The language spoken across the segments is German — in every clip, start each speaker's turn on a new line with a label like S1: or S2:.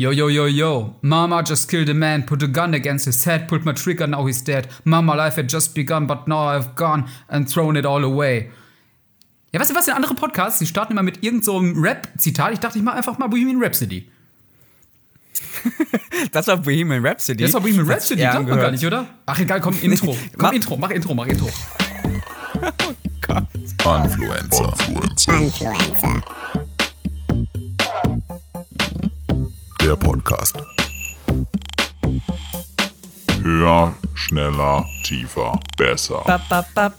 S1: Yo, yo, yo, yo. Mama just killed a man, put a gun against his head, pulled my trigger, now he's dead. Mama, life had just begun, but now I've gone and thrown it all away. Ja, weißt du was, in andere Podcasts, die starten immer mit irgendeinem so Rap-Zitat. Ich dachte, ich mache einfach mal Bohemian Rhapsody.
S2: Das war Bohemian Rhapsody.
S1: Das war Bohemian Rhapsody,
S2: Ja,
S1: glaubt man
S2: gehört.
S1: gar nicht, oder? Ach, egal, komm, Intro. Komm,
S2: Mach-
S1: Intro, mach Intro, mach Intro.
S3: Influencer.
S4: Influencer.
S3: Der Podcast. Höher, schneller, tiefer, besser.
S2: Bap, bap, bap.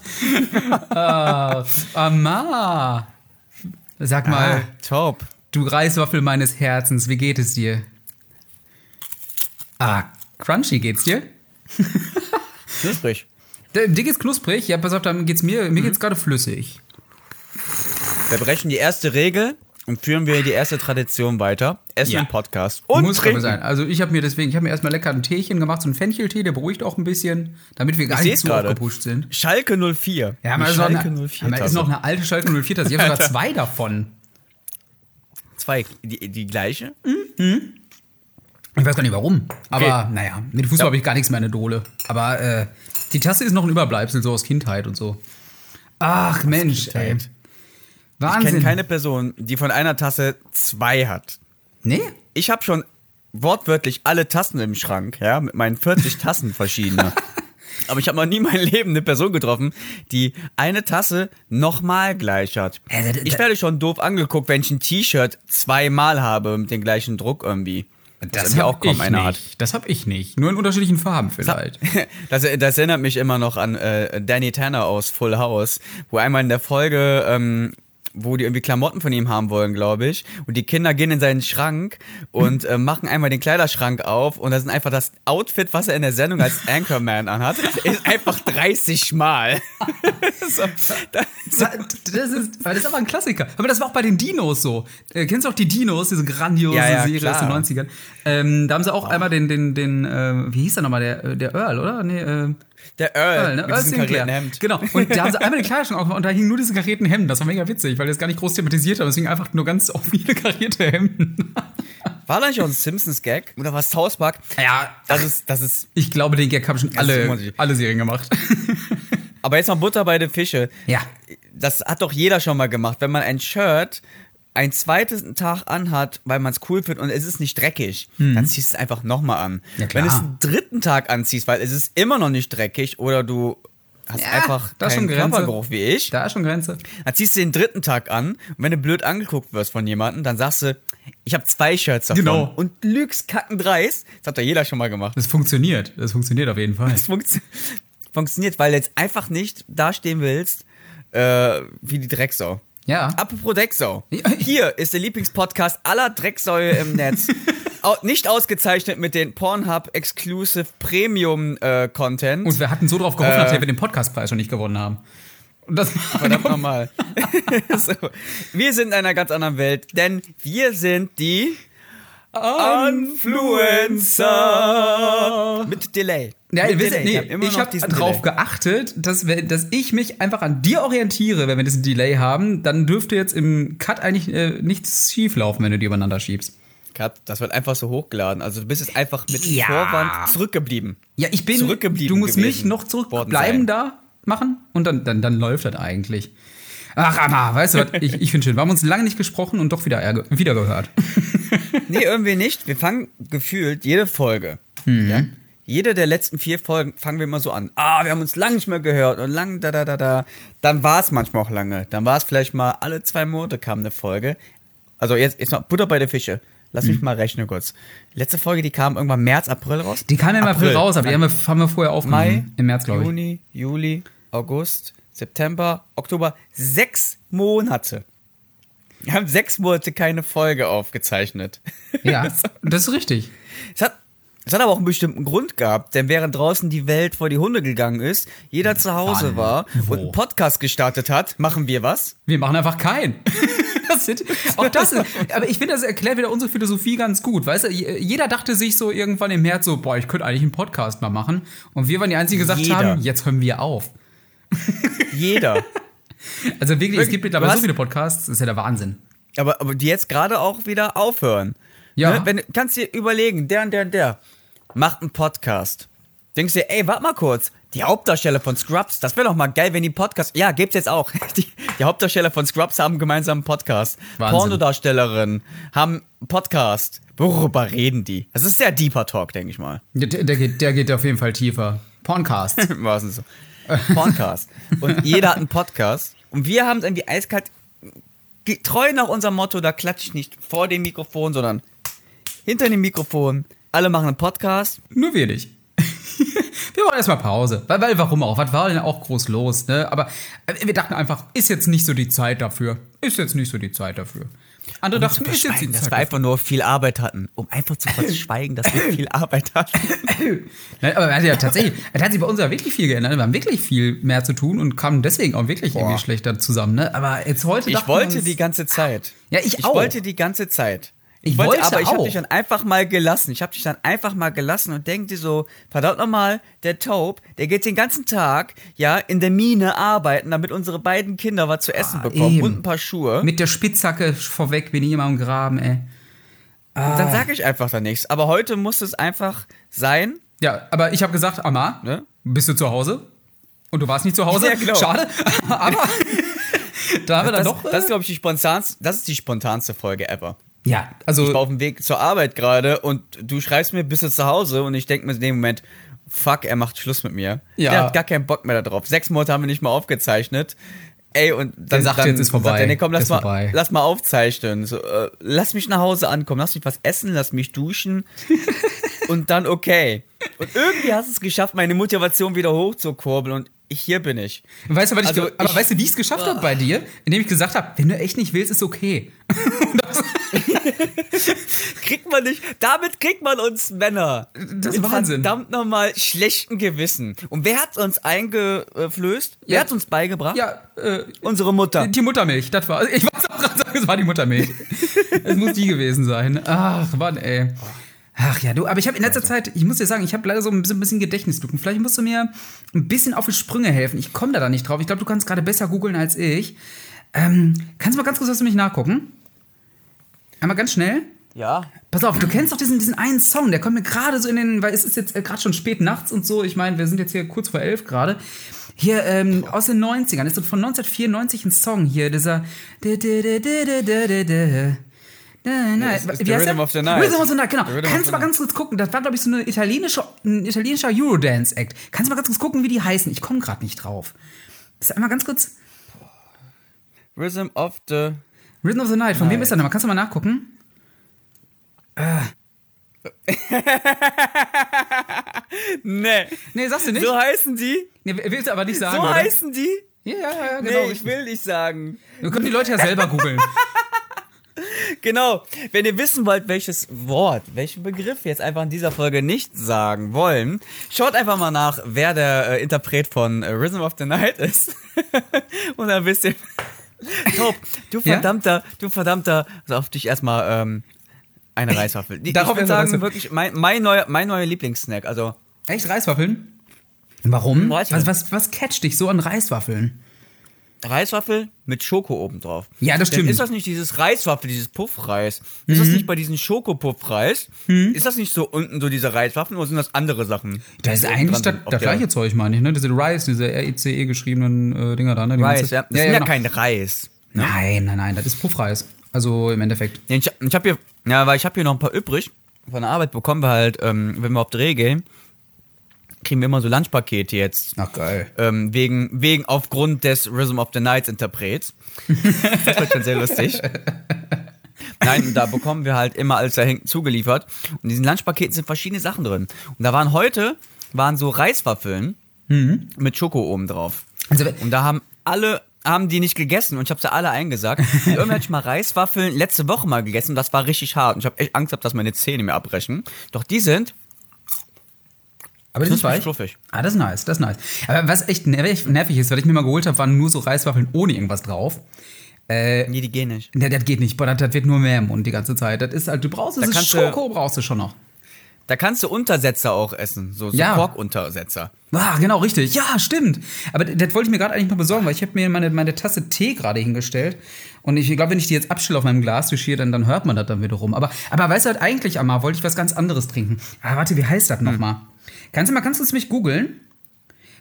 S1: Amma. Sag
S2: Ah,
S1: mal,
S2: top.
S1: du Reiswaffel meines Herzens, wie geht es dir? Ah, crunchy geht's dir?
S2: Knusprig.
S1: Dir geht's knusprig? Ja, pass auf, dann geht's mir,
S2: Mhm.
S1: mir geht's gerade flüssig.
S2: Wir brechen die erste Regel und führen wir die erste Tradition weiter. Essen
S1: Ja.
S2: im Podcast. Und
S1: Muss
S2: trinken.
S1: sein. Also ich habe mir deswegen, ich habe mir erstmal lecker ein Teechen gemacht, so ein Fencheltee, der beruhigt auch ein bisschen, damit wir gar
S2: Ich
S1: nicht zu
S2: gerade.
S1: aufgepusht sind.
S2: Schalke 04.
S1: Ja, aber ist noch
S2: Schalke
S1: eine,
S2: 04
S1: aber ist noch eine alte Schalke 04 Tasse. Ich habe sogar zwei davon.
S2: Zwei. Die, die gleiche?
S1: Ich weiß gar nicht warum. Aber
S2: Okay.
S1: naja, mit Fußball habe ich gar nichts mehr in der Dole. Aber äh, die Tasse ist noch ein Überbleibsel, so aus Kindheit und so. Ach Mensch, ey.
S2: Kindheit. Ich
S1: Wahnsinn.
S2: kenne keine Person, die von einer Tasse zwei hat.
S1: Nee?
S2: Ich habe schon wortwörtlich alle Tassen im Schrank, ja, mit meinen 40 Tassen verschiedene. Aber ich habe noch nie in meinem Leben eine Person getroffen, die eine Tasse nochmal gleich hat. Ich werde schon doof angeguckt, wenn ich ein T-Shirt zweimal habe mit dem gleichen Druck irgendwie.
S1: Das
S2: irgendwie
S1: hab
S2: auch kaum
S1: ich
S2: einer
S1: nicht. Das habe ich nicht. Nur in unterschiedlichen Farben vielleicht.
S2: Das, das erinnert mich immer noch an äh, Danny Tanner aus Full House, wo einmal in der Folge, ähm, wo die irgendwie Klamotten von ihm haben wollen, glaube ich, und die Kinder gehen in seinen Schrank und äh, machen einmal den Kleiderschrank auf und das ist einfach das Outfit, was er in der Sendung als Anchorman anhat, ist einfach 30 Mal. so, das,
S1: Das ist, das ist aber ein Klassiker. Aber das war auch bei den Dinos so. Äh, kennst du auch die Dinos, diese grandiose
S2: Ja, ja,
S1: Serie aus den
S2: klar.
S1: 90ern? Ähm, da haben sie auch einmal den, den, den, äh, wie hieß der nochmal, der, äh, der Earl, oder? Nee, äh,
S2: der Earl,
S1: Earl, ne?
S2: mit
S1: Earl Sinclair. Genau. Und da haben sie einmal den Kleiderschrank aufgemacht und da hingen nur diese karierten Hemden. Das war mega witzig, weil das gar nicht groß thematisiert haben. Deswegen einfach nur ganz viele karierte Hemden.
S2: War das nicht auch ein Simpsons-Gag? Oder was South Park?
S1: Ja,
S2: Das ist, das ist
S1: ich glaube, den Gag haben schon alle, alle Serien gemacht.
S2: aber jetzt mal Butter bei den Fische.
S1: ja.
S2: Das hat doch jeder schon mal gemacht, wenn man ein Shirt einen zweiten Tag anhat, weil man es cool findet und es ist nicht dreckig, dann ziehst du es einfach nochmal an.
S1: Ja,
S2: wenn du es einen dritten Tag anziehst, weil es ist immer noch nicht dreckig oder du hast
S1: Ja,
S2: einfach
S1: da
S2: keinen. Körpergeruch wie ich,
S1: Da ist schon Grenze.
S2: dann ziehst du den dritten Tag an und wenn du blöd angeguckt wirst von jemandem, dann sagst du, ich habe zwei Shirts davon
S1: Genau.
S2: und lügst kackendreist. Das hat doch jeder schon mal gemacht.
S1: Das funktioniert. Das funktioniert auf jeden Fall.
S2: Das funktio funktioniert, weil du jetzt einfach nicht dastehen willst äh, wie die Drecksau.
S1: Ja.
S2: Apropos Drecksau. Hier ist der Lieblingspodcast aller Drecksäue im Netz. Nicht ausgezeichnet mit den Pornhub Exclusive Premium äh, Content.
S1: Und wir hatten so drauf gehofft,
S2: Äh.
S1: nachdem wir den Podcastpreis schon nicht gewonnen haben. Und das
S2: Verdammt nochmal. so. Wir sind in einer ganz anderen Welt, denn wir sind die Influencer. Mit Delay.
S1: Ja,
S2: Mit
S1: wisst
S2: Delay.
S1: nee,
S2: hab
S1: ich habe darauf
S2: Delay.
S1: geachtet, dass, dass ich mich einfach an dir orientiere, wenn wir diesen Delay haben. Dann dürfte jetzt im Cut eigentlich äh, nichts schief laufen, wenn du die übereinander schiebst.
S2: Cut, das wird einfach so hochgeladen. Also du bist jetzt einfach mit
S1: Ja.
S2: Vorwand zurückgeblieben.
S1: Ja, ich bin.
S2: Zurückgeblieben
S1: Du musst mich noch zurückbleiben da machen und dann, dann, dann läuft das eigentlich. Ach, Anna, weißt du was? Ich, ich finde schön. Wir haben uns lange nicht gesprochen und doch wieder, wieder gehört.
S2: Nee, irgendwie nicht. Wir fangen gefühlt jede Folge.
S1: Mhm.
S2: Ja? Jede der letzten vier Folgen fangen wir immer so an. Ah, wir haben uns lange nicht mehr gehört und lang da da da da. Dann war es manchmal auch lange. Dann war es vielleicht mal alle zwei Monate kam eine Folge. Also jetzt, jetzt mal Butter bei der Fische. Lass
S1: Mhm.
S2: mich mal rechnen kurz. Letzte Folge, die kam irgendwann März, April raus.
S1: Die kam im April, raus, aber die haben wir, haben wir vorher aufgenommen.
S2: Mai,
S1: Im März, glaube ich.
S2: Juni, Juli, August, September, Oktober. Sechs Monate. Wir haben sechs Monate keine Folge aufgezeichnet.
S1: Ja, das ist richtig.
S2: Es hat, es hat aber auch einen bestimmten Grund gehabt, denn während draußen die Welt vor die Hunde gegangen ist, jeder zu Hause
S1: Wann?
S2: war
S1: Wo?
S2: und einen Podcast gestartet hat, machen wir was?
S1: Wir machen einfach keinen. Das sind, auch das ist, aber ich finde, das erklärt wieder unsere Philosophie ganz gut. Weißt du, je- jeder dachte sich so irgendwann im März so, boah, ich könnte eigentlich einen Podcast mal machen. Und wir waren die Einzigen, die gesagt
S2: Jeder.
S1: haben, jetzt hören wir auf.
S2: Jeder.
S1: Also wirklich, es gibt mittlerweile
S2: Du
S1: so viele Podcasts, das ist ja der Wahnsinn.
S2: aber, aber die jetzt gerade auch wieder aufhören.
S1: Ja.
S2: Ne? Wenn, du kannst dir überlegen, der und der und der macht einen Podcast. Denkst dir, ey, warte mal kurz. Die Hauptdarsteller von Scrubs, das wäre doch mal geil, wenn die Podcast. Ja, gibt's jetzt auch. Die, die Hauptdarsteller von Scrubs haben gemeinsam einen Podcast.
S1: Wahnsinn.
S2: Pornodarstellerinnen haben einen Podcast. Worüber reden die? Das ist sehr deeper Talk, denke ich mal.
S1: Der, der, geht, der geht auf jeden Fall tiefer. Porncast.
S2: Im wahrsten Sinne. Podcast. Und jeder hat einen Podcast. Und wir haben es irgendwie eiskalt, treu nach unserem Motto, da klatsche ich nicht vor dem Mikrofon, sondern hinter dem Mikrofon. Alle machen einen Podcast.
S1: Nur wir nicht. wir wollen erstmal Pause. Weil, weil, warum auch? Was war denn auch groß los, ne? Aber äh, wir dachten einfach, ist jetzt nicht so die Zeit dafür. Ist jetzt nicht so die Zeit dafür. Andere dachten, ist jetzt die
S2: dass wir einfach nur viel Arbeit hatten. Um einfach zu verschweigen, dass wir viel Arbeit hatten.
S1: Nein, aber er hat ja tatsächlich, es hat sich bei uns ja wirklich viel geändert. Wir haben wirklich viel mehr zu tun und kamen deswegen auch wirklich irgendwie schlechter zusammen. Ne? Aber jetzt heute
S2: Ich wollte
S1: uns,
S2: die ganze Zeit.
S1: Ja, ich
S2: Ich
S1: auch.
S2: wollte die ganze Zeit.
S1: Ich
S2: wollte,
S1: wollte
S2: aber ich habe dich dann einfach mal gelassen. Ich habe dich dann einfach mal gelassen und denk dir so, verdammt nochmal, der Taub, der geht den ganzen Tag, ja, in der Mine arbeiten, damit unsere beiden Kinder was zu essen bekommen
S1: Ah, eben.
S2: und ein paar Schuhe.
S1: mit der Spitzhacke vorweg bin ich immer am Graben, ey. Ah.
S2: dann sage ich einfach da nichts. Aber heute muss es einfach sein.
S1: Ja, aber ich habe gesagt, Amma,
S2: Ne?
S1: bist du zu Hause? Und du warst nicht zu Hause?
S2: Ja, genau.
S1: Schade. aber da haben wir dann
S2: Das,
S1: doch. äh,
S2: das ist, glaube ich, die spontanste, das ist die spontanste Folge ever.
S1: Ja,
S2: Ich
S1: also
S2: war auf dem Weg zur Arbeit gerade und du schreibst mir, bist du zu Hause? Und ich denke mir in dem Moment, fuck, er macht Schluss mit mir.
S1: Ja.
S2: Der hat gar keinen Bock mehr darauf. Sechs Monate haben wir nicht mal aufgezeichnet. Ey, und dann
S1: sagt,
S2: dann
S1: jetzt ist vorbei.
S2: Sagt er, nee, komm, lass mal,
S1: vorbei.
S2: lass mal aufzeichnen. So, äh, lass mich nach Hause ankommen, lass mich was essen, lass mich duschen. und dann okay. Und irgendwie hast du es geschafft, meine Motivation wieder hochzukurbeln und ich, hier bin ich.
S1: weißt du, was ich,
S2: also
S1: ge- aber
S2: ich-
S1: weißt du, wie ich es geschafft habe bei dir? Indem ich gesagt habe, wenn du echt nicht willst, ist okay.
S2: Kriegt man nicht, damit kriegt man uns Männer.
S1: Das ist Wahnsinn.
S2: Verdammt nochmal schlechten Gewissen. Und wer hat uns eingeflößt? Wer
S1: Ja.
S2: hat uns beigebracht?
S1: Ja, äh,
S2: Unsere Mutter.
S1: die Muttermilch, das war. Ich wollte auch gerade sagen, es war die Muttermilch. es muss die gewesen sein. Ach, Mann, ey. Ach ja, du, aber ich habe in letzter Zeit, ich muss dir sagen, ich habe leider so ein bisschen, ein bisschen Gedächtnislücken. Vielleicht musst du mir ein bisschen auf die Sprünge helfen. Ich komme da, da nicht drauf. Ich glaube, du kannst gerade besser googeln als ich. Ähm, kannst du mal ganz kurz was für mich nachgucken? Einmal ganz schnell.
S2: Ja.
S1: Pass auf, du kennst doch diesen, diesen einen Song, der kommt mir gerade so in den, weil es ist jetzt äh, gerade schon spät nachts und so. Ich meine, wir sind jetzt hier kurz vor elf gerade. Hier ähm, aus den 90ern, ist so von 1994 ein Song hier, dieser.
S2: ist- ist
S1: Wie
S2: The
S1: heißt
S2: Rhythm
S1: der?
S2: of the Night.
S1: Rhythm of the Night, genau.
S2: The
S1: Kannst du mal ganz kurz gucken? Das war, glaube ich, so eine italienische, ein italienischer Eurodance-Act. Kannst du mal ganz kurz gucken, wie die heißen? Ich komme gerade nicht drauf. Das ist einmal ganz kurz.
S2: Rhythm of the.
S1: Rhythm of the Night, von wem ist der nochmal? Kannst du mal nachgucken?
S2: Nee.
S1: Nee, sagst du nicht?
S2: So heißen die?
S1: Nee, willst du aber nicht sagen,
S2: So
S1: oder?
S2: heißen die?
S1: Ja, ja, ja, genau.
S2: nee, ich will nicht sagen.
S1: Wir können die Leute ja selber googeln.
S2: Genau. Wenn ihr wissen wollt, welches Wort, welchen Begriff wir jetzt einfach in dieser Folge nicht sagen wollen, schaut einfach mal nach, wer der äh, Interpret von äh, Rhythm of the Night ist. Und dann wisst ihr. Top, du
S1: Ja?
S2: verdammter, du verdammter, also auf dich erstmal ähm, eine Reiswaffel. Die-
S1: Darauf
S2: ich würde sagen,
S1: Reiswaffel.
S2: wirklich mein, mein, neuer, mein neuer Lieblingssnack. Also,
S1: Echt Reiswaffeln? Warum?
S2: Reiswaffeln.
S1: Was, was, was catcht dich so an Reiswaffeln?
S2: Reiswaffel mit Schoko oben drauf.
S1: Ja, das stimmt. Mhm.
S2: ist das nicht dieses Reiswaffel, dieses Puffreis? Ist das nicht bei diesen Schokopuffreis? Ist das nicht so unten so diese Reiswaffeln oder sind das andere Sachen?
S1: Das ist eigentlich das, das gleiche Zeug, meine ich, ne? Diese Rice, diese R-I-C-E geschriebenen äh, Dinger da, ne? Die
S2: Reis, ja. Das ist ja
S1: genau.
S2: kein Reis.
S1: Nein, nein, nein, das ist Puffreis. Also im Endeffekt.
S2: Ja, Ich, ich habe hier, ja, weil ich habe hier noch ein paar übrig. Von der Arbeit bekommen wir halt, ähm, wenn wir auf Dreh gehen, kriegen wir immer so Lunchpakete jetzt.
S1: Ach, geil.
S2: Ähm, wegen, wegen aufgrund des Rhythm of the Nights Interprets. das wird schon sehr lustig. Nein, und da bekommen wir halt immer alles dahin zugeliefert. Und in diesen Lunchpaketen sind verschiedene Sachen drin. Und da waren heute, waren so Reiswaffeln mit Schoko oben drauf.
S1: Also,
S2: Und da haben alle, haben die nicht gegessen und ich habe sie alle eingesagt. Und irgendwann hatte ich mal Reiswaffeln letzte Woche mal gegessen und das war richtig hart. Und ich habe echt Angst gehabt, dass meine Zähne mir abbrechen. Doch die sind
S1: aber das ist weich.
S2: fluffig.
S1: Ah, das ist nice, das ist nice. Aber was echt nervig, nervig ist, was ich mir mal geholt habe, waren nur so Reiswaffeln ohne irgendwas drauf.
S2: Nee, die gehen nicht.
S1: Ne, das geht nicht, boah, das, das wird nur mehr im Mund die ganze Zeit. Das ist halt, du braust
S2: Da du-
S1: Schoko, brauchst du schon noch.
S2: Da kannst du Untersetzer auch essen, so, so
S1: Ja.
S2: Korkuntersetzer.
S1: Ah, genau, richtig. Ja, stimmt. Aber das das wollte ich mir gerade eigentlich noch besorgen, weil ich habe mir meine, meine Tasse Tee gerade hingestellt. Und ich glaube, wenn ich die jetzt abstelle auf meinem Glas hier, dann, dann hört man das dann wiederum. Aber, aber weißt du halt eigentlich, Amma, wollte ich was ganz anderes trinken. Ah, warte, wie heißt das nochmal? Kannst du mal, kannst du es mich googeln?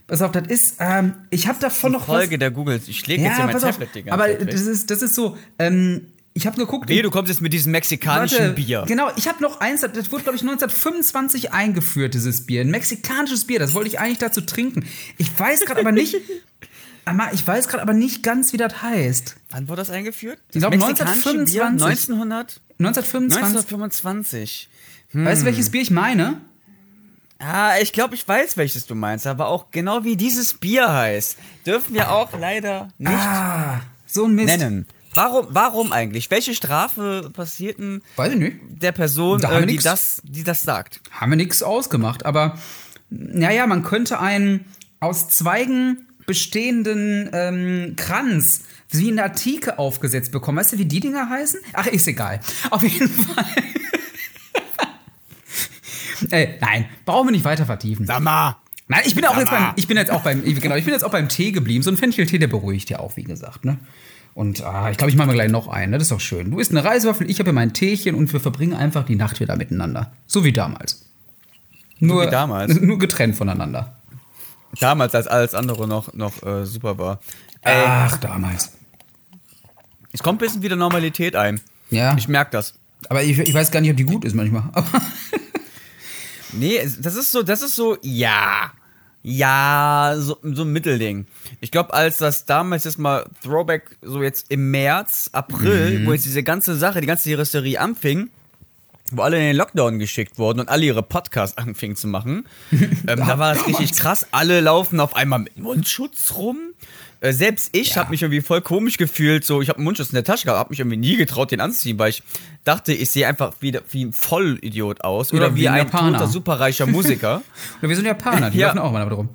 S1: Pass auf, das ist, ähm, ich habe davon noch
S2: Folge der Google. Ich schläge jetzt hier mein Tablet die ganze
S1: aber
S2: Zeit
S1: das ist, das ist so, ähm, ich habe geguckt.
S2: Nee, du kommst jetzt mit diesem mexikanischen
S1: Warte,
S2: Bier.
S1: Genau, ich habe noch eins, das wurde, glaube ich, 1925 eingeführt, dieses Bier. Ein mexikanisches Bier, das wollte ich eigentlich dazu trinken. Ich weiß gerade aber nicht. Ich weiß gerade aber nicht ganz, wie das heißt.
S2: Wann wurde das eingeführt?
S1: Ich
S2: Das
S1: glaube,
S2: mexikanische Bier
S1: 1925.
S2: 1900?
S1: 1925.
S2: 1925.
S1: Weißt du, welches Bier ich meine?
S2: Ah, ich glaube, ich weiß, welches du meinst, aber auch genau wie dieses Bier heißt, dürfen wir auch leider nicht
S1: Ah, so ein Mist.
S2: nennen. Warum, warum eigentlich? Welche Strafe passiert denn
S1: Weiß ich nicht.
S2: der Person,
S1: Da
S2: äh, die,
S1: nix.
S2: das, die das sagt?
S1: Haben wir nichts ausgemacht, aber naja, man könnte einen aus Zweigen bestehenden ähm, Kranz wie in der Antike aufgesetzt bekommen. Weißt du, wie die Dinger heißen? Ach, ist egal. Auf jeden Fall. Äh, nein, brauchen wir nicht weiter vertiefen.
S2: Sag mal.
S1: Nein, ich bin auch
S2: Sag
S1: jetzt
S2: mal.
S1: beim, ich bin jetzt auch beim, genau, ich bin jetzt auch beim Tee geblieben. So ein Fencheltee, der beruhigt ja auch, wie gesagt, ne? Und ah, ich glaube, ich mache mir gleich noch einen, ne? Das ist doch schön. Du isst eine Reiswaffel, ich habe hier mein Teechen und wir verbringen einfach die Nacht wieder miteinander. So wie damals. Nur,
S2: wie damals?
S1: Nur getrennt voneinander.
S2: Damals, als alles andere noch, noch äh, super war.
S1: Ach, damals.
S2: Es kommt ein bisschen wieder Normalität ein.
S1: Ja.
S2: Ich merke das.
S1: Aber ich, ich weiß gar nicht, ob die gut ist manchmal.
S2: Nee, es- das ist so, das ist so, ja. Ja, so, so ein Mittelding. Ich glaube, als das damals jetzt mal Throwback, so jetzt im März, April, wo jetzt diese ganze Sache, die ganze Hysterie anfing, wo alle in den Lockdown geschickt wurden und alle ihre Podcasts anfingen zu machen, ähm, da war das richtig krass. Alle laufen auf einmal mit Mundschutz rum. Äh, selbst ich habe mich irgendwie voll komisch gefühlt. So, ich habe einen Mundschutz in der Tasche gehabt, habe mich irgendwie nie getraut, den anzuziehen, weil ich dachte, ich sehe einfach wieder wie ein Vollidiot aus oder,
S1: Oder wie
S2: wie
S1: ein
S2: toter, superreicher Musiker.
S1: wir sind Japaner, die
S2: Ja.
S1: laufen auch mal damit rum.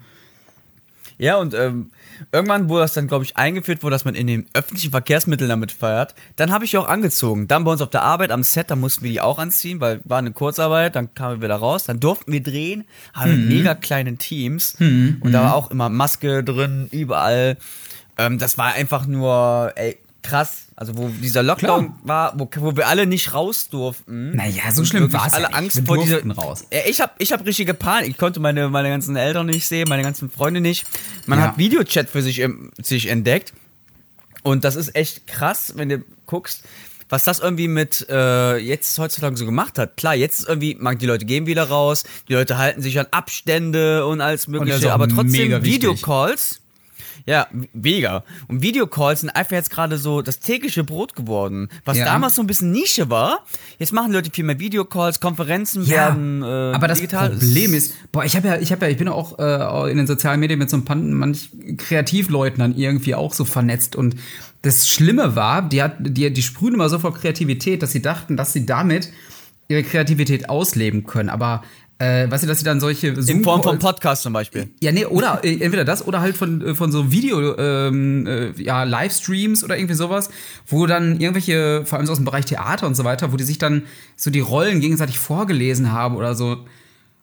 S2: Ja, und ähm, irgendwann wurde das dann, glaube ich, eingeführt, wo dass man in den öffentlichen Verkehrsmitteln damit feiert. Dann habe ich auch angezogen. Dann bei uns auf der Arbeit am Set, da mussten wir die auch anziehen, weil war eine Kurzarbeit, dann kamen wir wieder raus, dann durften wir drehen, haben mit mega kleinen Teams und da war auch immer Maske drin, überall. Ähm, das war einfach nur, ey, krass. Also wo dieser Lockdown
S1: Klar.
S2: war, wo, wo wir alle nicht raus durften.
S1: Naja, so
S2: Und
S1: schlimm war's ja
S2: alle
S1: nicht.
S2: Angst
S1: Wir
S2: vor dieser
S1: raus.
S2: Ja, ich habe ich hab richtige Panik. Ich konnte meine, meine ganzen Eltern nicht sehen, meine ganzen Freunde nicht. Man
S1: Ja.
S2: hat Videochat für sich, ähm, sich entdeckt. Und das ist echt krass, wenn du guckst, was das irgendwie mit äh, jetzt heutzutage so gemacht hat. Klar, jetzt ist irgendwie, man, die Leute gehen wieder raus, die Leute halten sich an Abstände und alles mögliche,
S1: auch
S2: aber trotzdem. Videocalls. Ja, mega. Und Videocalls sind einfach jetzt gerade so das tägliche Brot geworden. Was
S1: Ja.
S2: damals so ein bisschen Nische war, jetzt machen Leute viel mehr Videocalls, Konferenzen werden äh,
S1: aber das
S2: digital.
S1: Problem ist, boah, ich habe ja, ich habe ja, ich bin auch äh, in den sozialen Medien mit so ein paar manch Kreativleuten dann irgendwie auch so vernetzt und das Schlimme war, die hat, die, die sprühen immer so vor Kreativität, dass sie dachten, dass sie damit ihre Kreativität ausleben können. Aber äh, weißt du, dass sie dann solche
S2: in Form von Podcast zum Beispiel.
S1: ja, nee, oder äh, entweder das oder halt von, äh, von so Video, ähm, äh, ja, Livestreams oder irgendwie sowas, wo dann irgendwelche, vor allem so aus dem Bereich Theater und so weiter, wo die sich dann so die Rollen gegenseitig vorgelesen haben oder so.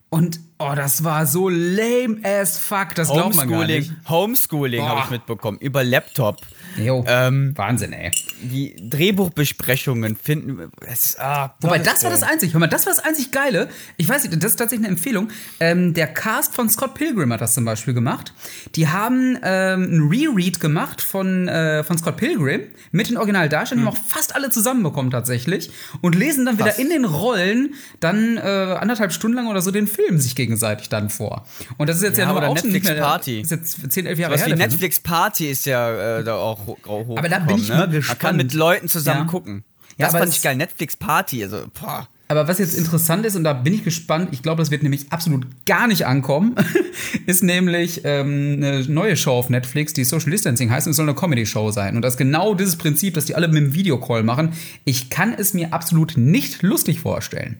S1: Und, oh, das war so lame as fuck, das glaubt man gar nicht.
S2: Homeschooling, habe ich mitbekommen über Laptop.
S1: Jo,
S2: Ähm,
S1: Wahnsinn, ey.
S2: Die Drehbuchbesprechungen finden. Ist- ah,
S1: Wobei, das war das einzig, hör mal, das war das einzig Geile. Ich weiß nicht, das ist tatsächlich eine Empfehlung. Ähm, der Cast von Scott Pilgrim hat das zum Beispiel gemacht. Die haben ähm, ein Reread gemacht von, äh, von Scott Pilgrim mit den Originaldarstellern, die haben auch fast alle zusammenbekommen tatsächlich und lesen dann wieder
S2: Hm. Krass.
S1: in den Rollen dann äh, anderthalb Stunden lang oder so den Film sich gegenseitig dann vor. Und das ist jetzt ja,
S2: Ja,
S1: nur auch
S2: Netflix
S1: mehr,
S2: Party.
S1: Ist jetzt 10, 11 Jahre her. ne?
S2: Netflix Party ist ja äh, da auch ho hoch.
S1: Aber da bin ich mal
S2: Man kann
S1: gespannt.
S2: mit Leuten zusammen
S1: Ja.
S2: gucken.
S1: Ja,
S2: das
S1: aber
S2: fand ich geil. Netflix Party, also boah.
S1: Aber was jetzt interessant ist, und da bin ich gespannt, ich glaube, das wird nämlich absolut gar nicht ankommen, ist nämlich ähm, eine neue Show auf Netflix, die Social Distancing heißt und es soll eine Comedy-Show sein. Und das ist genau dieses Prinzip, dass die alle mit dem Videocall machen. Ich kann es mir absolut nicht lustig vorstellen.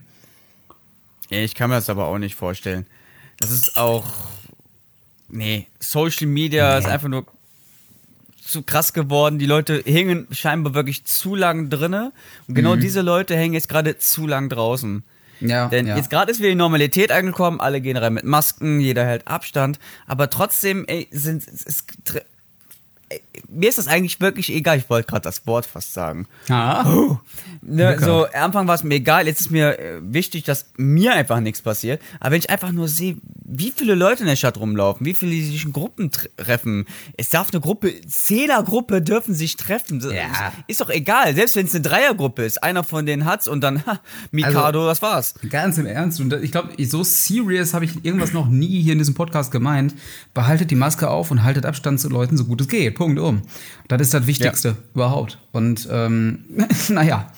S2: Ich kann mir das aber auch nicht vorstellen. Das ist auch. Nee, Social Media ist einfach nur zu krass geworden. Die Leute hängen scheinbar wirklich zu lang drinne. Und genau diese Leute hängen jetzt gerade zu lang draußen.
S1: Ja,
S2: Denn
S1: ja.
S2: jetzt gerade ist wieder die Normalität angekommen, alle gehen rein mit Masken, jeder hält Abstand, aber trotzdem ey, sind es, mir ist das eigentlich wirklich egal. Ich wollte gerade das Wort fast sagen.
S1: Ah.
S2: Ne,
S1: Lecker.
S2: so, am Anfang war es mir egal, jetzt ist mir äh, wichtig, dass mir einfach nichts passiert. Aber wenn ich einfach nur sehe, wie viele Leute in der Stadt rumlaufen, wie viele sich in Gruppen treffen. Es darf eine Gruppe, Zehnergruppe dürfen sich treffen.
S1: Ja.
S2: Ist doch egal, selbst wenn es eine Dreiergruppe ist. Einer von denen hat's und dann, ha, Mikado, das war's.
S1: Ganz im Ernst. Und ich glaube, so serious habe ich irgendwas noch nie hier in diesem Podcast gemeint. Behaltet die Maske auf und haltet Abstand zu Leuten, so gut es geht. Punkt um. Das ist das Wichtigste überhaupt. Und ähm, naja.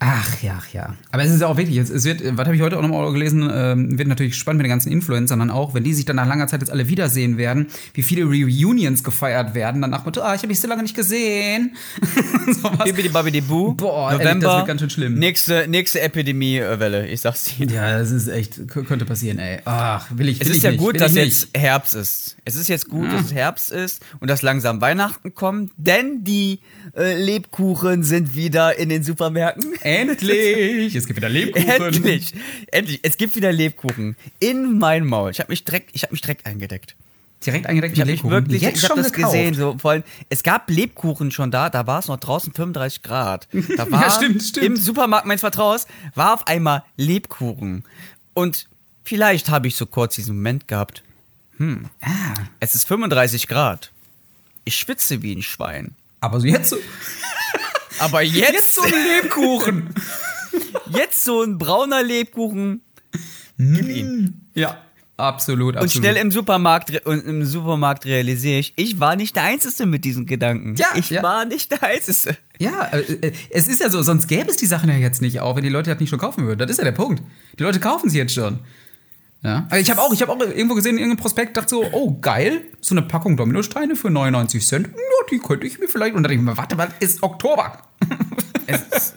S1: Ach ja, ach ja. Aber es ist ja auch wirklich, es, wird, was habe ich heute auch nochmal gelesen, ähm, wird natürlich spannend mit den ganzen Influencern dann auch, wenn die sich dann nach langer Zeit jetzt alle wiedersehen werden, wie viele Reunions gefeiert werden, dann nach Motto, ah, ich habe dich so lange nicht gesehen. so.
S2: Bibidi Babidi Boo.
S1: Boah, ehrlich,
S2: November.
S1: das wird ganz schön schlimm.
S2: Nächste, nächste Epidemiewelle, ich sag's dir.
S1: Ja, das ist echt, könnte passieren, ey. Ach, will ich, will
S2: Es ist
S1: ich
S2: ja
S1: nicht,
S2: gut, dass jetzt Herbst ist. Es ist jetzt gut, dass es Herbst ist und dass langsam Weihnachten kommt, denn die äh, Lebkuchen sind wieder in den Supermärkten.
S1: Endlich! Es gibt wieder Lebkuchen.
S2: Endlich, endlich. Es gibt wieder Lebkuchen in mein Maul. Ich habe mich direkt, ich habe mich direkt eingedeckt.
S1: Direkt eingedeckt
S2: Ich
S1: mit Lebkuchen.
S2: wirklich,
S1: Jetzt
S2: ich habe
S1: schon
S2: das
S1: gekauft.
S2: gesehen. So, vor allem, es gab Lebkuchen schon da, da war es noch draußen 35 Grad. Da war
S1: Ja, stimmt, stimmt.
S2: im Supermarkt meines Vertrauens war auf einmal Lebkuchen. Und vielleicht habe ich so kurz diesen Moment gehabt.
S1: Ah,
S2: Es ist 35 Grad. Ich schwitze wie ein Schwein.
S1: aber so jetzt so,
S2: Aber jetzt,
S1: jetzt so ein Lebkuchen.
S2: jetzt so ein brauner Lebkuchen. Gib ihn.
S1: ja, absolut, absolut.
S2: Und schnell im Supermarkt, und im Supermarkt realisiere ich, ich war nicht der Einzige mit diesen Gedanken.
S1: Ja,
S2: ich
S1: ja.
S2: war nicht der Einzige.
S1: Ja, äh, äh, es ist ja so, sonst gäbe es die Sachen ja jetzt nicht, auch wenn die Leute das nicht schon kaufen würden. Das ist ja der Punkt. Die Leute kaufen sie jetzt schon. Ja. Also ich habe auch, ich habe auch irgendwo gesehen, in irgendeinem Prospekt, dachte so, oh geil, so eine Packung Dominosteine für 99 Cent. Ja, die könnte ich mir vielleicht. Und dann dachte ich mir, warte, was ist Oktober?
S2: Es,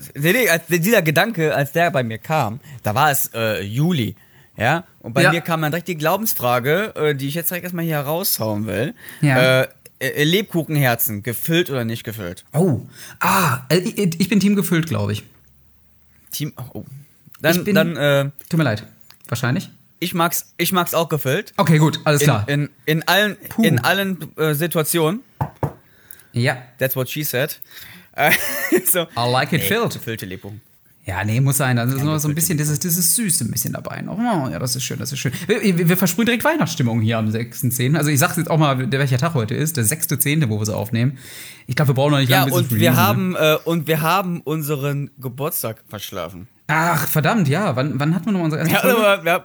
S2: dieser Gedanke, als der bei mir kam, da war es äh, Juli. Ja, und bei
S1: Ja.
S2: mir kam dann direkt die Glaubensfrage, äh, die ich jetzt direkt erstmal hier raushauen will.
S1: Ja.
S2: Äh, äh, Lebkuchenherzen, gefüllt oder nicht gefüllt?
S1: Oh, ah, äh, ich, ich bin Team gefüllt, glaube ich.
S2: Team, oh. Dann,
S1: Ich bin-
S2: dann äh,
S1: Tut mir leid. Wahrscheinlich.
S2: Ich mag's, ich mag's auch gefüllt.
S1: Okay, gut, alles klar.
S2: In, in, allen,
S1: Puh.
S2: in allen äh, Situationen.
S1: ja.
S2: That's what she said. Äh, so.
S1: I like it
S2: Nee,
S1: filled.
S2: Gefüllte Lebkuchen.
S1: Ja, nee, muss sein. Also ist noch so ein bisschen dieses, dieses Süße ein bisschen dabei noch. Oh, ja, das ist schön, das ist schön. Wir, wir, versprühen direkt Weihnachtsstimmung hier am 6.10. Also ich sag's jetzt auch mal, welcher Tag heute ist, der 6.10., wo wir sie aufnehmen. Ich glaube, wir brauchen noch nicht
S2: Ja,
S1: lange, bis
S2: und wir
S1: ne?
S2: haben äh, und wir haben unseren Geburtstag verschlafen.
S1: Ach, verdammt, ja. Wann, wann hatten wir noch unsere erste
S2: Ja,
S1: Folge?
S2: aber wir,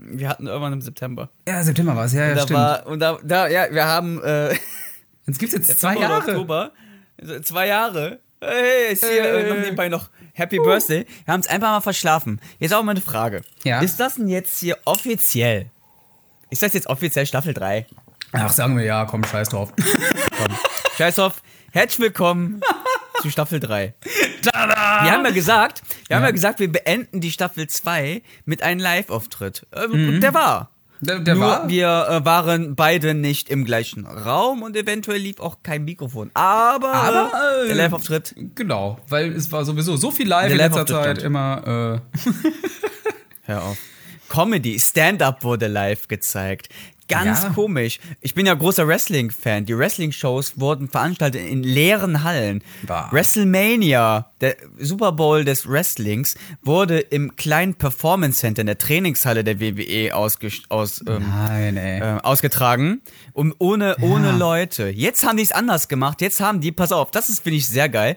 S2: wir hatten irgendwann im September.
S1: Ja, September war es, ja, ja
S2: da
S1: stimmt.
S2: war und da, da ja, wir haben äh,
S1: Jetzt gibt's jetzt zwei
S2: September
S1: Jahre.
S2: Oktober, zwei Jahre. Hey, ist hier
S1: Hey.
S2: noch nebenbei noch Happy Birthday. Wir haben es einfach mal verschlafen. Jetzt auch mal eine Frage.
S1: Ja.
S2: Ist das denn jetzt hier offiziell? Ist das jetzt offiziell Staffel 3?
S1: Ach, sagen wir ja, komm, scheiß drauf.
S2: Scheiß drauf. Herzlich willkommen zu Staffel 3. Wir haben ja gesagt, wir haben ja gesagt, wir beenden die Staffel 2 mit einem Live-Auftritt. Ähm, und Der war.
S1: Der, der
S2: Nur
S1: war.
S2: wir äh, waren beide nicht im gleichen Raum und eventuell lief auch kein Mikrofon. Aber,
S1: Aber,
S2: äh,
S1: äh,
S2: der Live-Auftritt.
S1: Genau, weil es war sowieso so viel live
S2: Der
S1: in letzter Zeit
S2: stand.
S1: immer. Äh,
S2: Hör auf. Comedy, Stand-up wurde live gezeigt. Ganz
S1: Ja.
S2: komisch. Ich bin ja großer Wrestling-Fan. Die Wrestling-Shows wurden veranstaltet in leeren Hallen.
S1: Bah.
S2: WrestleMania, der Super Bowl des Wrestlings, wurde im kleinen Performance Center in der Trainingshalle der WWE aus, ähm,
S1: Nein,
S2: äh, ausgetragen. Und ohne, ohne Leute. Jetzt haben die es anders gemacht. Jetzt haben die, pass auf, das ist, finde ich, sehr geil.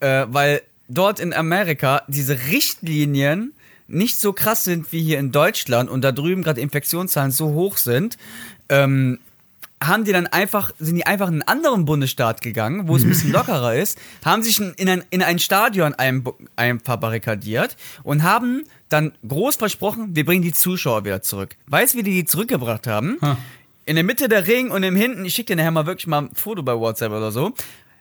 S2: Äh, weil dort in Amerika diese Richtlinien nicht so krass sind wie hier in Deutschland und da drüben gerade Infektionszahlen so hoch sind, ähm, haben die dann einfach, sind die einfach in einen anderen Bundesstaat gegangen, wo es ein bisschen lockerer ist, haben sich in ein, in ein Stadion ein, ein verbarrikadiert und haben dann groß versprochen, wir bringen die Zuschauer wieder zurück. Weißt du, wie die die zurückgebracht haben? In der Mitte der Ring und im Hinten, ich schicke dir nachher mal wirklich mal ein Foto bei WhatsApp oder so,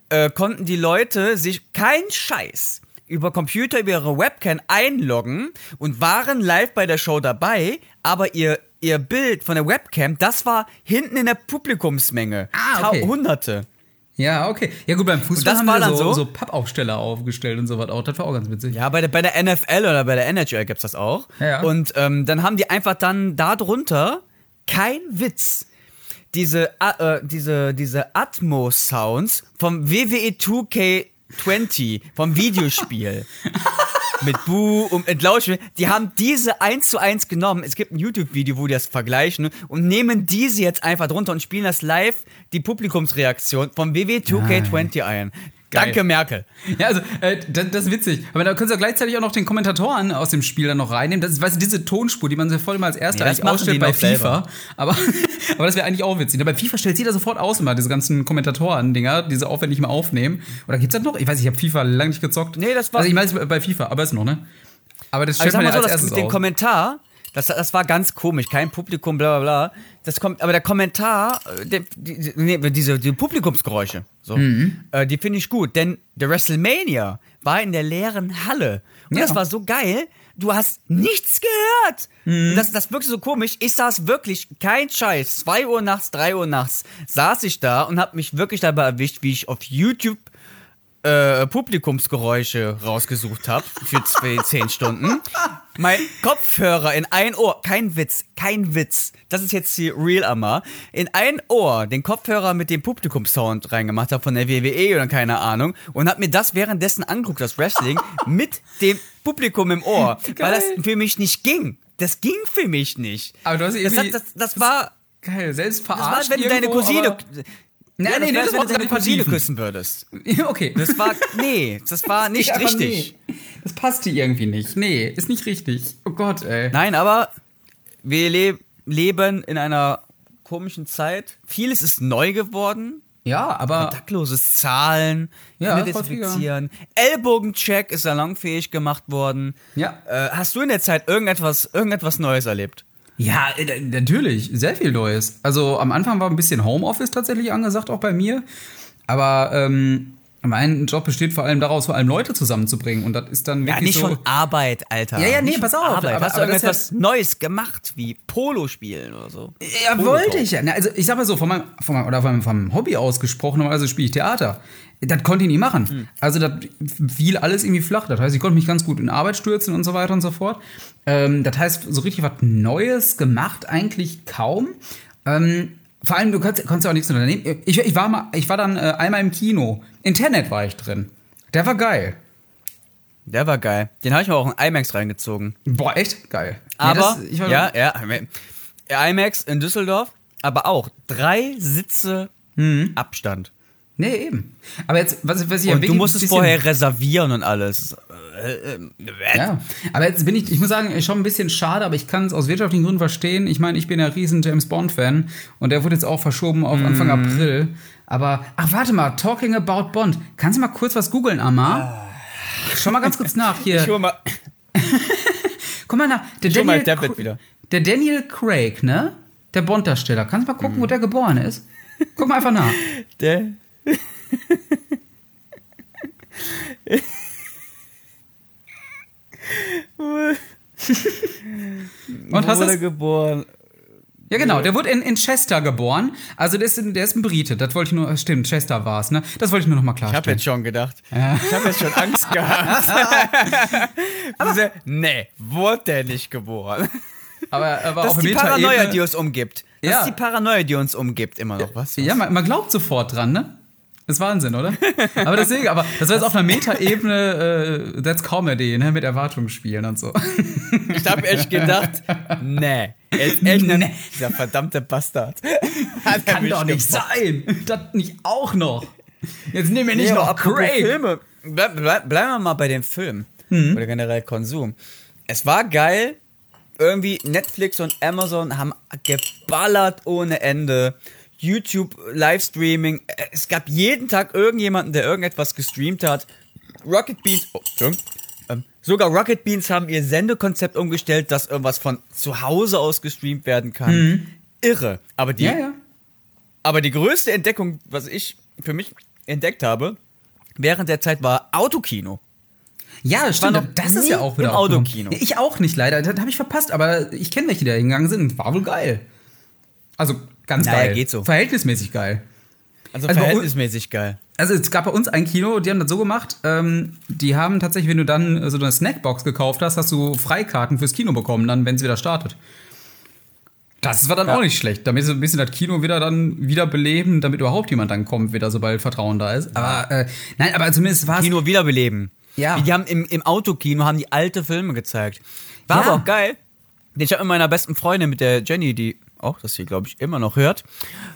S2: äh, konnten die Leute sich kein Scheiß über Computer, über ihre Webcam einloggen und waren live bei der Show dabei, aber ihr, ihr Bild von der Webcam, das war hinten in der Publikumsmenge.
S1: Ah, okay.
S2: Hunderte.
S1: Ja, okay. Ja gut, beim Fußball
S2: das
S1: haben
S2: war
S1: wir
S2: dann
S1: so,
S2: so?
S1: so Pappaufsteller aufgestellt und so was auch. Das war auch ganz witzig.
S2: Ja, bei der, bei der NFL oder bei der NHL gibt's das auch.
S1: Ja.
S2: Und ähm, dann haben die einfach dann da drunter, kein Witz, diese, äh, diese, diese Atmos-Sounds vom WWE 2K20, vom Videospiel. mit Bu und mit. Die haben diese eins zu eins genommen. Es gibt ein YouTube-Video, wo die das vergleichen und nehmen diese jetzt einfach drunter und spielen das live, die Publikumsreaktion vom WWE 2K20 Danke, Merkel.
S1: Ja, also, äh, das, das ist witzig. Aber da können Sie ja gleichzeitig auch noch den Kommentatoren aus dem Spiel dann noch reinnehmen. Das ist, weißt du, diese Tonspur, die man sich voll mal als erster
S2: das
S1: eigentlich ausstellt bei FIFA.
S2: selber.
S1: Aber, aber das wäre eigentlich auch witzig. Bei FIFA stellt jeder sofort aus immer, diese ganzen Kommentatoren-Dinger, diese aufwendig mal aufnehmen. Oder gibt's das noch? Ich weiß ich habe FIFA lange nicht gezockt.
S2: Nee, das war-
S1: Also ich meine, es ist bei FIFA, aber ist noch, ne? Aber das
S2: Aber
S1: stellt
S2: sag
S1: man ja
S2: mal so,
S1: als erstes
S2: mit dem. Kommentar, das, das war ganz komisch, kein Publikum, bla bla bla. Das kommt, aber der Kommentar, äh, der, die, nee, diese die Publikumsgeräusche, so,
S1: Mhm.
S2: äh, die finde ich gut, denn der WrestleMania war in der leeren Halle und
S1: Ja.
S2: das war so geil. Du hast nichts gehört.
S1: Mhm.
S2: Das, das wirkte so komisch. Ich saß wirklich, kein Scheiß, 2 Uhr nachts, 3 Uhr nachts, saß ich da und hab mich wirklich dabei erwischt, wie ich auf YouTube äh, Publikumsgeräusche rausgesucht habe für zwei, zehn Stunden. Mein Kopfhörer in ein Ohr, kein Witz, kein Witz. Das ist jetzt hier real Amma. In ein Ohr den Kopfhörer mit dem Publikumssound reingemacht habe von der WWE oder keine Ahnung und hab mir das währenddessen angeguckt, das Wrestling, mit dem Publikum im Ohr, weil das für mich nicht ging. Das ging für mich nicht.
S1: Aber du hast
S2: das,
S1: irgendwie-
S2: hat, das, das war,
S1: Geil, selbst
S2: das war,
S1: verarscht
S2: wenn du deine
S1: irgendwo,
S2: Cousine,
S1: Nein,
S2: ja,
S1: nee, nee,
S2: das war wenn du deine Cousine küssen würdest.
S1: okay.
S2: Das war, nee, das war nicht richtig.
S1: Nee, das passt hier irgendwie nicht. Nee, ist nicht richtig. Oh Gott, ey.
S2: Nein, aber wir le leben in einer komischen Zeit. Vieles ist neu geworden.
S1: Ja, aber
S2: Kontaktloses Zahlen,
S1: Ja,
S2: desinfizieren. Ellbogencheck ist salonfähig gemacht worden.
S1: Ja.
S2: Äh, hast du in der Zeit irgendetwas, irgendetwas Neues erlebt?
S1: Ja, äh, natürlich, sehr viel Neues. Also am Anfang war ein bisschen Homeoffice tatsächlich angesagt, auch bei mir. Aber ähm, mein Job besteht vor allem daraus, vor allem Leute zusammenzubringen. Und das ist dann wirklich
S2: Ja, nicht
S1: so.
S2: von Arbeit, Alter.
S1: Ja, ja, nee, pass auf,
S2: Arbeit.
S1: aber-
S2: hast du
S1: aber
S2: irgendetwas Neues gemacht, wie Polo spielen oder so?
S1: Ja,
S2: Polo
S1: wollte ich ja. Also ich sag mal so, von meinem, von meinem, oder von meinem, Hobby ausgesprochen, normalerweise spiele ich Theater. Das konnte ich nie machen.
S2: Hm.
S1: Also das fiel alles irgendwie flach. Das heißt, ich konnte mich ganz gut in Arbeit stürzen und so weiter und so fort. Ähm, das heißt, so richtig was Neues gemacht eigentlich kaum. Ähm, vor allem, du kannst, kannst ja auch nichts unternehmen. Ich, ich, war mal, ich war dann äh, einmal im Kino. Internet war ich drin. Der war geil.
S2: Der war geil. Den habe ich mir auch in IMAX reingezogen.
S1: Boah, echt geil. Nee,
S2: Aber,
S1: das- ich war-
S2: ja, ja, IMAX in Düsseldorf, aber auch drei Sitze
S1: Mhm.
S2: Abstand.
S1: Nee, eben. Aber jetzt, was, was ich ja
S2: Und du
S1: wirklich
S2: musst es vorher reservieren und alles.
S1: Ja, aber jetzt bin ich, ich muss sagen, schon ein bisschen schade, aber ich kann es aus wirtschaftlichen Gründen verstehen. Ich meine, ich bin ja riesen James Bond-Fan und der wurde jetzt auch verschoben auf Anfang April. Aber, ach, warte mal, talking about Bond. Kannst du mal kurz was googeln, Amma? Schau mal ganz kurz nach hier.
S2: hol mal,
S1: Guck mal nach. Der
S2: hol mal
S1: Daniel,
S2: Tablet wieder.
S1: der Daniel Craig, ne? Der Bond-Darsteller. Kannst du mal gucken, wo der geboren ist? Guck mal einfach nach.
S2: der,
S1: Und hast
S2: wurde geboren.
S1: Ja, genau, der wurde in, in Chester geboren. Also der ist, in- der ist ein Brite. Das wollte ich nur, stimmt, Chester war es, ne? Das wollte ich nur noch mal
S2: Ich habe
S1: klarstellen.
S2: jetzt schon gedacht. Ich habe jetzt schon Angst gehabt. Diese, nee, wurde der nicht geboren.
S1: aber, aber
S2: Das ist die Paranoia, die uns umgibt. Das
S1: Ja.
S2: ist die Paranoia, die uns umgibt, immer noch. Was?
S1: Ja, man, man glaubt sofort dran, ne? Ist Wahnsinn, oder? Aber deswegen, aber das war jetzt auf einer Metaebene, äh, that's Comedy, ne? Mit Erwartungen spielen und so.
S2: Ich habe echt gedacht, nee. Er ist echt
S1: Nee.
S2: dieser verdammte Bastard. Er
S1: Kann doch nicht
S2: gemacht.
S1: sein! Das nicht auch noch! Jetzt nehmen wir nicht
S2: Nee,
S1: noch Craig!
S2: Filme. Bleib, bleib, bleiben wir mal bei den Filmen.
S1: Mhm.
S2: Oder generell Konsum. Es war geil. Irgendwie Netflix und Amazon haben geballert ohne Ende. YouTube, Livestreaming. Es gab jeden Tag irgendjemanden, der irgendetwas gestreamt hat. Rocket Beans. Oh. Ähm, sogar Rocket Beans haben ihr Sendekonzept umgestellt, dass irgendwas von zu Hause aus gestreamt werden kann. Irre. Aber die
S1: Mhm. Ja, ja.
S2: aber die größte Entdeckung, was ich für mich entdeckt habe, während der Zeit war Autokino.
S1: Ja, stimmt.
S2: noch
S1: Das ist ja auch wieder
S2: im. Autokino.
S1: Ich auch nicht, leider. Das habe ich verpasst, aber ich kenne welche, die da hingegangen sind. War wohl geil. Also ganz
S2: Naja,
S1: geil.
S2: geht so.
S1: Verhältnismäßig geil.
S2: Also,
S1: Also bei uns-
S2: verhältnismäßig geil.
S1: Also es gab bei uns ein Kino, die haben das so gemacht, ähm, die haben tatsächlich, wenn du dann äh, so eine Snackbox gekauft hast, hast du Freikarten fürs Kino bekommen, dann, wenn es wieder startet. Das war dann auch nicht schlecht, damit so ein bisschen das Kino wieder dann wieder beleben, damit überhaupt jemand dann kommt, wieder sobald Vertrauen da ist. Aber äh, nein, aber zumindest war es.
S2: Kino wiederbeleben.
S1: Ja.
S2: Die haben im, im Autokino haben die alte Filme gezeigt. War
S1: Ja.
S2: aber auch geil. Ich habe mit meiner besten Freundin, mit der Jenny, die auch das hier, glaube ich, immer noch hört.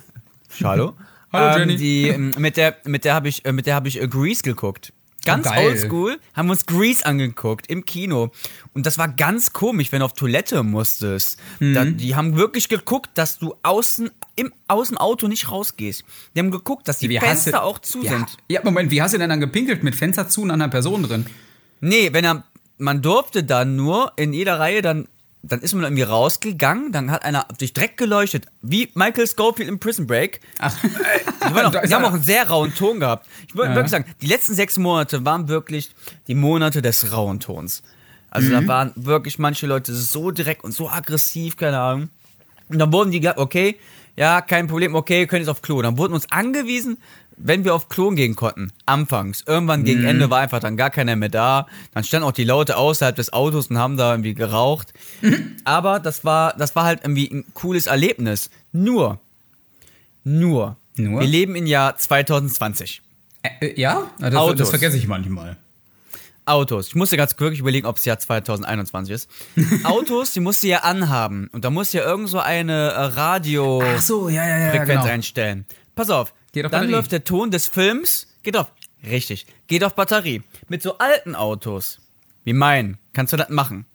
S2: Hallo.
S1: Hallo, Jenny.
S2: Ähm, die, ähm, mit der, mit der habe ich, äh, mit der habe ich äh, Grease geguckt. Ganz
S1: Oh,
S2: oldschool, haben uns Grease angeguckt im Kino. Und das war ganz komisch, wenn du auf Toilette musstest.
S1: Mhm.
S2: Da, die haben wirklich geguckt, dass du außen, im, aus dem Auto nicht rausgehst. Die haben geguckt, dass die
S1: Wie
S2: Fenster
S1: du-
S2: auch zu
S1: ja.
S2: sind.
S1: Ja, Moment, wie hast du denn dann gepinkelt mit Fenster zu und einer Person drin?
S2: Nee, wenn er, man durfte dann nur in jeder Reihe dann, dann ist man irgendwie rausgegangen, dann hat einer durch Dreck geleuchtet, wie Michael Schofield im Prison Break.
S1: Ach,
S2: Die, auch, die haben auch einen sehr rauen Ton gehabt. Ich würde
S1: Ja.
S2: wirklich sagen, die letzten sechs Monate waren wirklich die Monate des rauen Tons. Also da waren wirklich manche Leute so direkt und so aggressiv, keine Ahnung. Und dann wurden die gesagt, okay, ja, kein Problem, okay, ihr könnt jetzt auf Klo. Dann wurden uns angewiesen, wenn wir auf Klo gehen konnten, anfangs. Irgendwann gegen Ende war einfach dann gar keiner mehr da. Dann standen auch die Leute außerhalb des Autos und haben da irgendwie geraucht. Aber das war, das war halt irgendwie ein cooles Erlebnis. Nur, nur,
S1: Nur?
S2: wir leben im Jahr 2020.
S1: äh, ja? Das,
S2: Autos.
S1: das vergesse ich manchmal.
S2: Autos. Ich musste ganz wirklich überlegen, ob es Jahr 2021 ist. Autos, die musst du ja anhaben. Und da musst du ja irgend so eine äh, Radio-Frequenz
S1: so, ja, ja, ja, genau.
S2: einstellen. Pass auf.
S1: Geht auf
S2: dann
S1: Batterie.
S2: läuft der Ton des Films. Geht auf. Richtig. Geht auf Batterie. Mit so alten Autos, wie mein, kannst du das machen.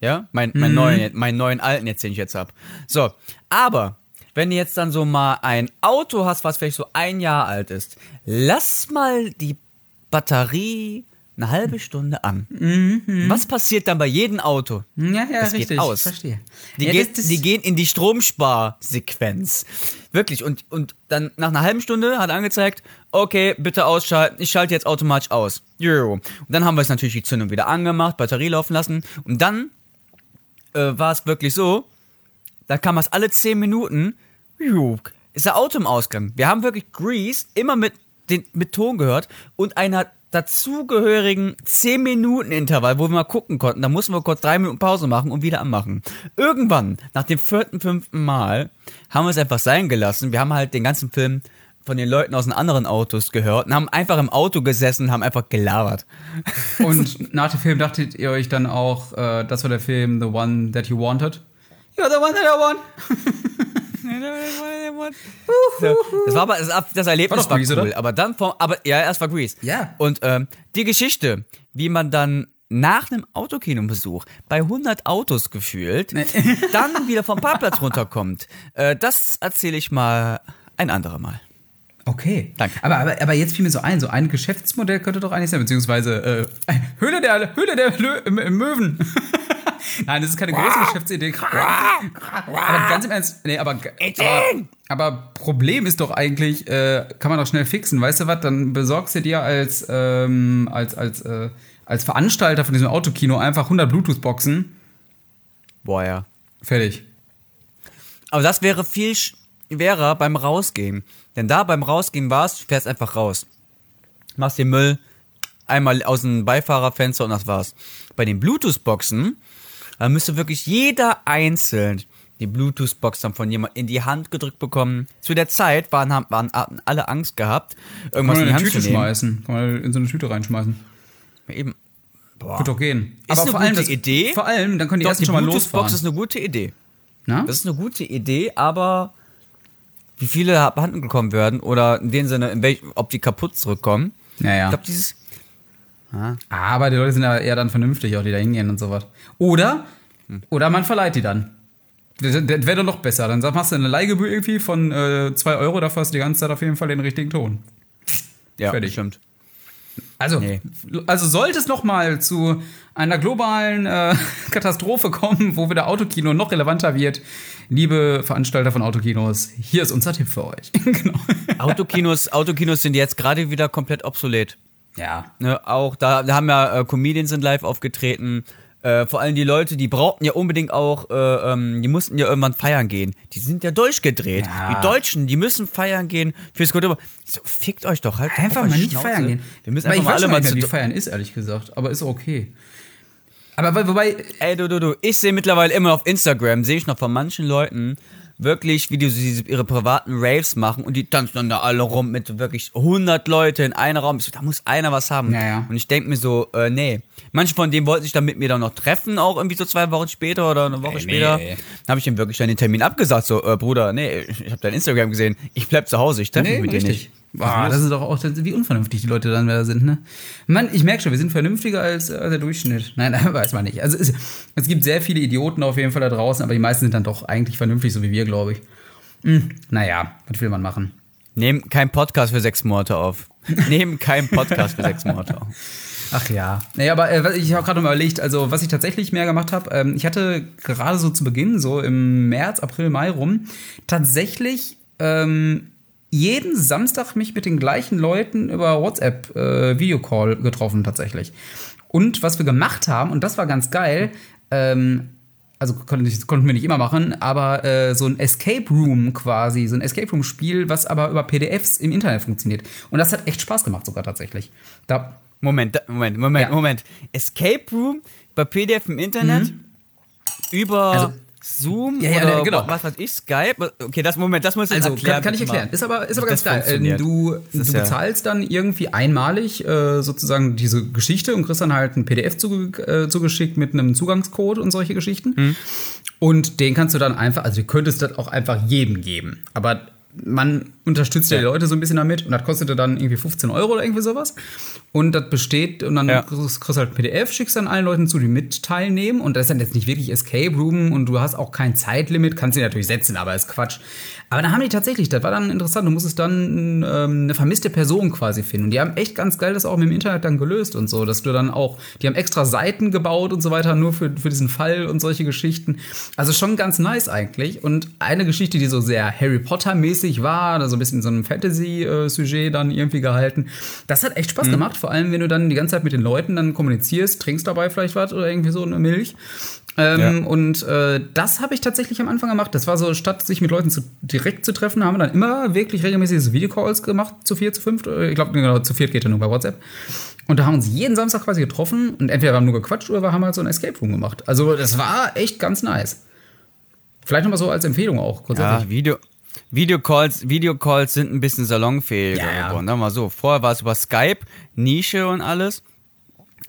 S2: Ja? Mein, mein
S1: Mhm.
S2: neuen, meinen neuen alten jetzt, den ich jetzt hab. So. Aber, wenn du jetzt dann so mal ein Auto hast, was vielleicht so ein Jahr alt ist, lass mal die Batterie eine halbe Stunde an. Was passiert dann bei jedem Auto?
S1: Ja, ja,
S2: Das geht
S1: richtig.
S2: aus.
S1: Verstehe.
S2: Die,
S1: ja,
S2: geht,
S1: das- das-
S2: die gehen in die Stromsparsequenz. Wirklich. Und, und dann nach einer halben Stunde hat er angezeigt, okay, bitte ausschalten. Ich schalte jetzt automatisch aus. Jo. Und dann haben wir es natürlich die Zündung wieder angemacht, Batterie laufen lassen. Und dann äh, war es wirklich so, da kam es alle 10 Minuten, jo, ist der Auto im Ausgang. Wir haben wirklich Grease immer mit, den, mit Ton gehört und einer dazugehörigen 10 Minuten Intervall, wo wir mal gucken konnten. Da mussten wir kurz drei Minuten Pause machen und wieder anmachen. Irgendwann, nach dem vierten, fünften Mal, haben wir es einfach sein gelassen. Wir haben halt den ganzen Film von den Leuten aus den anderen Autos gehört und haben einfach im Auto gesessen und haben einfach gelabert.
S1: Und nach dem Film dachtet ihr euch dann auch, äh, das war der Film The One That You Wanted? You're the one that I want.
S2: So, das war aber das, das Erlebnis
S1: War
S2: war,
S1: Grease,
S2: cool,
S1: oder?
S2: aber dann vom, aber ja, erst war Grease.
S1: Ja.
S2: Und ähm, die Geschichte, wie man dann nach einem Autokinobesuch bei 100 Autos gefühlt dann wieder vom Parkplatz runterkommt, äh, das erzähle ich mal ein anderer Mal.
S1: Okay.
S2: Danke.
S1: Aber, aber, aber jetzt fiel mir so ein, so ein Geschäftsmodell könnte doch eigentlich sein, beziehungsweise äh, Höhle der, Höhle der Lö Möwen. Nein, das ist keine große Geschäftsidee. aber ganz im Ernst, nee, aber, aber, aber Problem ist doch eigentlich, äh, kann man doch schnell fixen, weißt du was, dann besorgst du dir als, ähm, als, als, äh, als Veranstalter von diesem Autokino einfach 100 Bluetooth-Boxen,
S2: Boah, ja.
S1: fertig.
S2: Aber das wäre viel schwerer beim Rausgehen. Denn da beim Rausgehen warst, du fährst einfach raus. Machst den Müll einmal aus dem Beifahrerfenster und das war's. Bei den Bluetooth-Boxen, da müsste wirklich jeder einzeln die Bluetooth-Box dann von jemand in die Hand gedrückt bekommen. Zu der Zeit waren, haben, waren hatten alle Angst gehabt,
S1: Kann
S2: irgendwas
S1: man
S2: in die Hand
S1: Tüte
S2: zu nehmen.
S1: schmeißen. Kann man in so eine Tüte reinschmeißen.
S2: Eben.
S1: Wird doch gehen.
S2: Ist eine
S1: vor allem
S2: gute
S1: das,
S2: Idee.
S1: Vor allem, dann können die
S2: Doch,
S1: ersten
S2: die
S1: schon mal
S2: Bluetooth-Box
S1: losfahren.
S2: ist eine gute Idee.
S1: Na?
S2: Das ist eine gute Idee, aber wie viele abhanden gekommen werden oder in dem Sinne, in welch, ob die kaputt zurückkommen.
S1: Ja, ja.
S2: Ich glaube, dieses.
S1: Aber die Leute sind ja eher dann vernünftig, auch die da hingehen und sowas. Oder, oder man verleiht die dann. Das, das wäre doch noch besser. Dann machst du eine Leihgebühr irgendwie von 2 Euro, dafür hast du die ganze Zeit auf jeden Fall den richtigen Ton.
S2: Ja,
S1: Fertig.
S2: stimmt.
S1: Also,
S2: Nee.
S1: also sollte es noch mal zu einer globalen äh, Katastrophe kommen, wo wieder Autokino noch relevanter wird, liebe Veranstalter von Autokinos, hier ist unser Tipp für euch. genau.
S2: Autokinos, Autokinos sind jetzt gerade wieder komplett obsolet.
S1: Ja.
S2: Ne, auch da, da haben ja äh, Comedians sind live aufgetreten. Äh, vor allem die Leute, die brauchten ja unbedingt auch, äh, ähm, die mussten ja irgendwann feiern gehen. Die sind ja durchgedreht.
S1: Ja.
S2: Die Deutschen, die müssen feiern gehen fürs Gute. So, fickt euch doch halt
S1: Einfach mal nicht
S2: Schnauze.
S1: feiern gehen.
S2: Wir müssen einfach
S1: ich
S2: mal alle mal zu
S1: wie feiern ist, ehrlich gesagt. Aber ist okay. Aber wo- wobei,
S2: Ey, du, du, du, ich sehe mittlerweile immer auf Instagram, sehe ich noch von manchen Leuten wirklich, wie die so ihre privaten Raves machen und die tanzen dann da alle rum mit wirklich 100 Leute in einem Raum. Ich so, da muss einer was haben.
S1: Ja, ja.
S2: Und ich denke mir so, äh, nee. Manche von denen wollten sich dann mit mir dann noch treffen, auch irgendwie so zwei Wochen später oder eine Woche
S1: Ey,
S2: später.
S1: nee.
S2: Dann habe ich ihm wirklich dann den Termin abgesagt, so, äh, Bruder, nee, ich, ich habe dein Instagram gesehen, ich bleib zu Hause, ich treffe mich mit dir nicht.
S1: Boah, das ist doch auch, wie unvernünftig die Leute dann wieder sind, ne? Mann, ich merke schon, wir sind vernünftiger als, als der Durchschnitt. Nein, weiß man nicht. Also es, es gibt sehr viele Idioten auf jeden Fall da draußen, aber die meisten sind dann doch eigentlich vernünftig, so wie wir, glaube ich. Hm, naja, was will man machen?
S2: Nehmen keinen Podcast für sechs Monate auf. Nehmen keinen Podcast für sechs Monate auf.
S1: Ach ja. Naja, aber äh, ich habe gerade mal überlegt, also was ich tatsächlich mehr gemacht habe, ähm, ich hatte gerade so zu Beginn, so im März, April, Mai rum, tatsächlich ähm, jeden Samstag mich mit den gleichen Leuten über WhatsApp äh, Videocall getroffen tatsächlich. Und was wir gemacht haben, und das war ganz geil, ähm, also konnten, konnten wir nicht immer machen, aber äh, so ein Escape Room quasi, so ein Escape Room Spiel, was aber über PDFs im Internet funktioniert. Und das hat echt Spaß gemacht sogar tatsächlich. Da,
S2: Moment, da- Moment, Moment,
S1: Ja. Mhm.
S2: Moment. Escape Room bei PDF im Internet über
S1: Also-
S2: Zoom
S1: Ja, ja,
S2: oder
S1: genau.
S2: was weiß ich, Skype. Okay, das Moment, das muss ich
S1: Also
S2: erklären.
S1: kann, kann ich erklären. Ist aber, ist aber ganz geil. Ähm, Du, du
S2: ja-
S1: bezahlst dann irgendwie einmalig äh, sozusagen diese Geschichte und kriegst dann halt ein PDF zuge äh, zugeschickt mit einem Zugangscode und solche Geschichten.
S2: Hm.
S1: Und den kannst du dann einfach, also du könntest das auch einfach jedem geben. Aber man unterstützt ja die. Leute so ein bisschen damit und das kostete dann irgendwie 15 Euro oder irgendwie sowas. Und das besteht und dann
S2: Ja.
S1: kriegst kriegst halt ein PDF, schickst dann allen Leuten zu, die mit teilnehmen. Und das ist dann jetzt nicht wirklich Escape Room und du hast auch kein Zeitlimit, kannst sie natürlich setzen, aber ist Quatsch. Aber da haben die tatsächlich, das war dann interessant, du musstest dann ähm, eine vermisste Person quasi finden. Und die haben echt ganz geil das auch mit dem Internet dann gelöst und so, dass du dann auch, die haben extra Seiten gebaut und so weiter, nur für, für diesen Fall und solche Geschichten. Also schon ganz nice eigentlich. Und eine Geschichte, die so sehr Harry Potter-mäßig war, da so ein bisschen so ein Fantasy-Sujet dann irgendwie gehalten, das hat echt Spaß gemacht, vor allem wenn du dann die ganze Zeit mit den Leuten dann kommunizierst, trinkst dabei vielleicht was oder irgendwie so eine Milch. Ähm,
S2: Ja.
S1: Und äh, das habe ich tatsächlich am Anfang gemacht. Das war so, statt sich mit Leuten zu, direkt zu treffen, haben wir dann immer wirklich regelmäßig Videocalls gemacht, zu vier, zu fünft. Äh, Ich glaube, genau, zu viert geht ja nur bei WhatsApp. Und da haben wir uns jeden Samstag quasi getroffen und entweder wir haben nur gequatscht oder wir haben halt so ein Escape Room gemacht. Also das war echt ganz nice. Vielleicht nochmal so als Empfehlung auch
S2: Ja,
S1: grundsätzlich.
S2: Video, Videocalls, Videocalls sind ein bisschen salonfähiger
S1: Ja,
S2: geworden. Sagen wir mal so. Vorher war es über Skype, Nische und alles.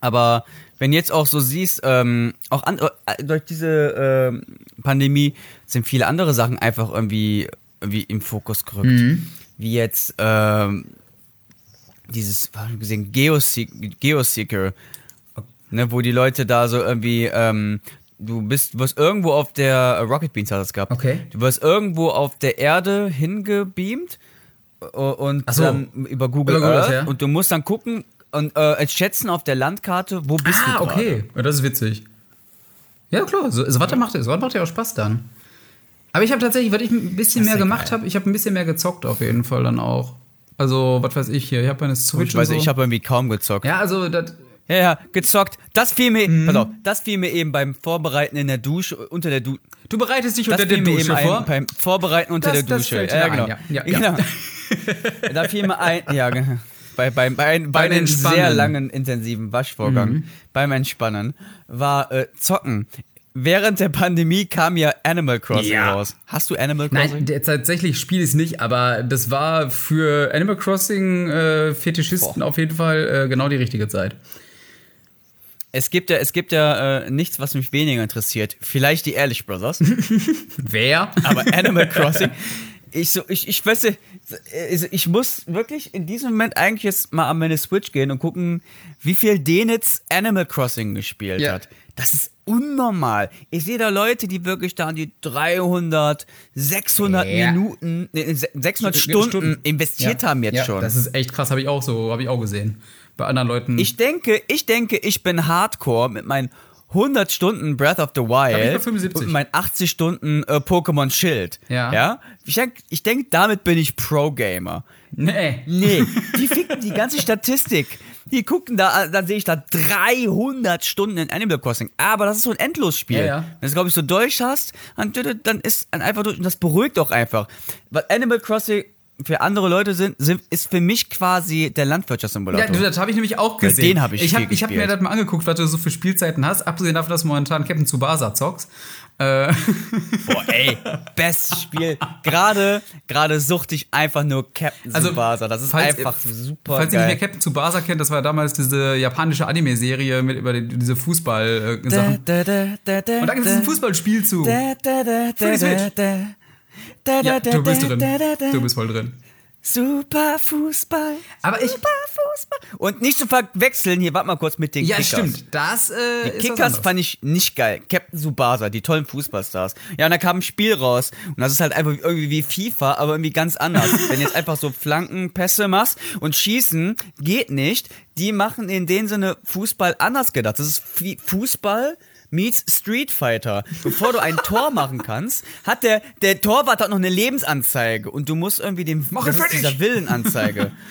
S2: Aber wenn jetzt auch so siehst, ähm, auch an, äh, durch diese ähm, Pandemie sind viele andere Sachen einfach irgendwie, irgendwie im Fokus gerückt.
S1: Mhm.
S2: Wie jetzt ähm, dieses, was ich gesehen, Geoseek, Geoseeker, ne, wo die Leute da so irgendwie, ähm, du bist, wirst irgendwo auf der Rocket Beans hat das gehabt.
S1: Okay.
S2: Du wirst irgendwo auf der Erde hingebeamt äh, und
S1: so.
S2: dann über Google,
S1: Über Google
S2: Earth
S1: ja.
S2: und du musst dann gucken und äh, schätzen auf der Landkarte, wo bist
S1: ah,
S2: du gerade.
S1: okay. Ja, das ist witzig. Ja, klar. So, so was macht, so macht ja auch Spaß dann. Aber ich habe tatsächlich, was ich ein bisschen mehr gemacht habe, ich habe ein bisschen mehr gezockt auf jeden Fall dann auch. Also, was weiß ich hier, ich habe eine Switch
S2: Ich weiß,
S1: so.
S2: ich habe irgendwie kaum gezockt.
S1: Ja, also, das,
S2: Ja, ja, gezockt. Das fiel mir,
S1: Mhm.
S2: pass auf, das fiel mir eben beim Vorbereiten in der Dusche, unter der Dusche.
S1: du bereitest dich
S2: Das
S1: unter der Dusche vor.
S2: ein, beim Vorbereiten unter
S1: Das-
S2: der
S1: das
S2: Dusche. ja, genau.
S1: ja. Ja, ja.
S2: genau. da fiel mir ein, ja, genau. Bei, bei, bei, bei,
S1: Beim
S2: einem sehr langen, intensiven Waschvorgang,
S1: Mhm.
S2: beim Entspannen, war äh, Zocken. Während der Pandemie kam ja Animal Crossing
S1: Ja.
S2: raus. Hast du Animal Crossing?
S1: Nein, tatsächlich spiele ich es nicht, aber das war für Animal Crossing äh, Fetischisten auf jeden Fall äh, genau die richtige Zeit.
S2: Es gibt ja, es gibt ja äh, nichts, was mich weniger interessiert. Vielleicht die Ehrlich Brothers.
S1: Wer?
S2: Aber Animal Crossing, ich so, ich, ich weiß nicht, also ich muss wirklich in diesem Moment eigentlich jetzt mal an meine Switch gehen und gucken, wie viel Denitz Animal Crossing gespielt
S1: Ja.
S2: hat. Das ist unnormal. Ich sehe da Leute, die wirklich da an die 300, 600
S1: Ja.
S2: Minuten, nee, 600
S1: Stunden.
S2: Stunden, investiert
S1: Ja.
S2: haben jetzt schon.
S1: Das ist echt krass, habe ich auch so, habe ich auch gesehen. Bei anderen Leuten.
S2: Ich denke, ich denke, ich bin Hardcore mit meinen 100 Stunden Breath of the Wild
S1: 75.
S2: und meinen 80 Stunden äh, Pokémon Schild.
S1: Ja.
S2: ja? Ich denke, ich denk, damit bin ich Pro-Gamer.
S1: Nee.
S2: Nee, die ficken die ganze Statistik. Die gucken da, dann sehe ich da 300 Stunden in Animal Crossing. Aber das ist so ein Endlosspiel.
S1: Ja, ja.
S2: Wenn du es, glaube ich, so durch hast, dann, dann ist dann einfach durch und das beruhigt auch einfach. Weil Animal Crossing für andere Leute sind, sind ist für mich quasi der
S1: Ja,
S2: Landwirtschaftssimulator.
S1: du, das habe ich nämlich auch gesehen.
S2: den hab ich
S1: Ich habe hab mir das mal angeguckt, was du so für Spielzeiten hast. Abgesehen davon, dass du momentan Captain Tsubasa zockst. Äh,
S2: Boah, ey, bestes Spiel. Gerade, gerade suchte ich einfach nur Captain
S1: Also,
S2: Tsubasa. Das ist
S1: falls-
S2: einfach super
S1: falls ihr nicht mehr
S2: geil.
S1: Captain Tsubasa kennt, das war damals diese japanische Anime-Serie mit über die, diese Fußball-Sachen.
S2: Da, da, da, da, da,
S1: Und da gibt es
S2: da.
S1: ein Fußballspiel zu.
S2: Da, da, da, da, da,
S1: Switch.
S2: da. Da, da,
S1: Ja, du bist drin. Du bist voll drin.
S2: Super Fußball.
S1: Aber ich-
S2: Super Fußball. Und nicht zu verwechseln, hier, warte mal kurz mit den
S1: Ja,
S2: Kickers.
S1: stimmt. Das äh,
S2: Die Kickers fand ich nicht geil. Captain Subasa, die tollen Fußballstars. Ja, und da kam ein Spiel raus. Und das ist halt einfach irgendwie wie FIFA, aber irgendwie ganz anders. Wenn du jetzt einfach so Flankenpässe machst und schießen, geht nicht. Die machen in dem Sinne Fußball anders gedacht. Das ist Fußball meets Street Fighter. Bevor du ein Tor machen kannst, hat der, der Torwart hat noch eine Lebensanzeige und du musst irgendwie dem,
S1: Mach
S2: das ist dieser Willenanzeige.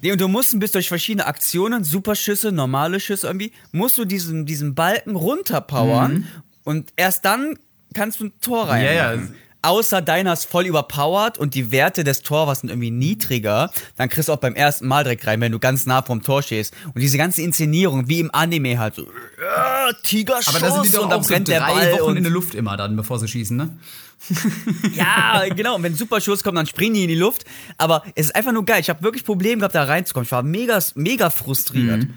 S2: Nee, und du musst bis durch verschiedene Aktionen, Superschüsse, normale Schüsse irgendwie, musst du diesen, diesen Balken runterpowern und erst dann kannst du ein Tor rein.
S1: Mhm. Ja, ja.
S2: Außer deiner ist voll überpowered und die Werte des Torwars sind irgendwie niedriger, dann kriegst du auch beim ersten Mal direkt rein, wenn du ganz nah vom Tor stehst. Und diese ganze Inszenierung, wie im Anime halt, so, äh, Tigerschuss
S1: Aber da sind die doch
S2: und dann
S1: auch so
S2: brennt der Ball
S1: Wochen
S2: und
S1: in der Luft immer dann, bevor sie schießen, ne?
S2: ja, genau. Und wenn ein Superschuss kommt, dann springen die in die Luft. Aber es ist einfach nur geil. Ich habe wirklich Probleme gehabt, da reinzukommen. Ich war mega, mega frustriert.
S1: Mhm.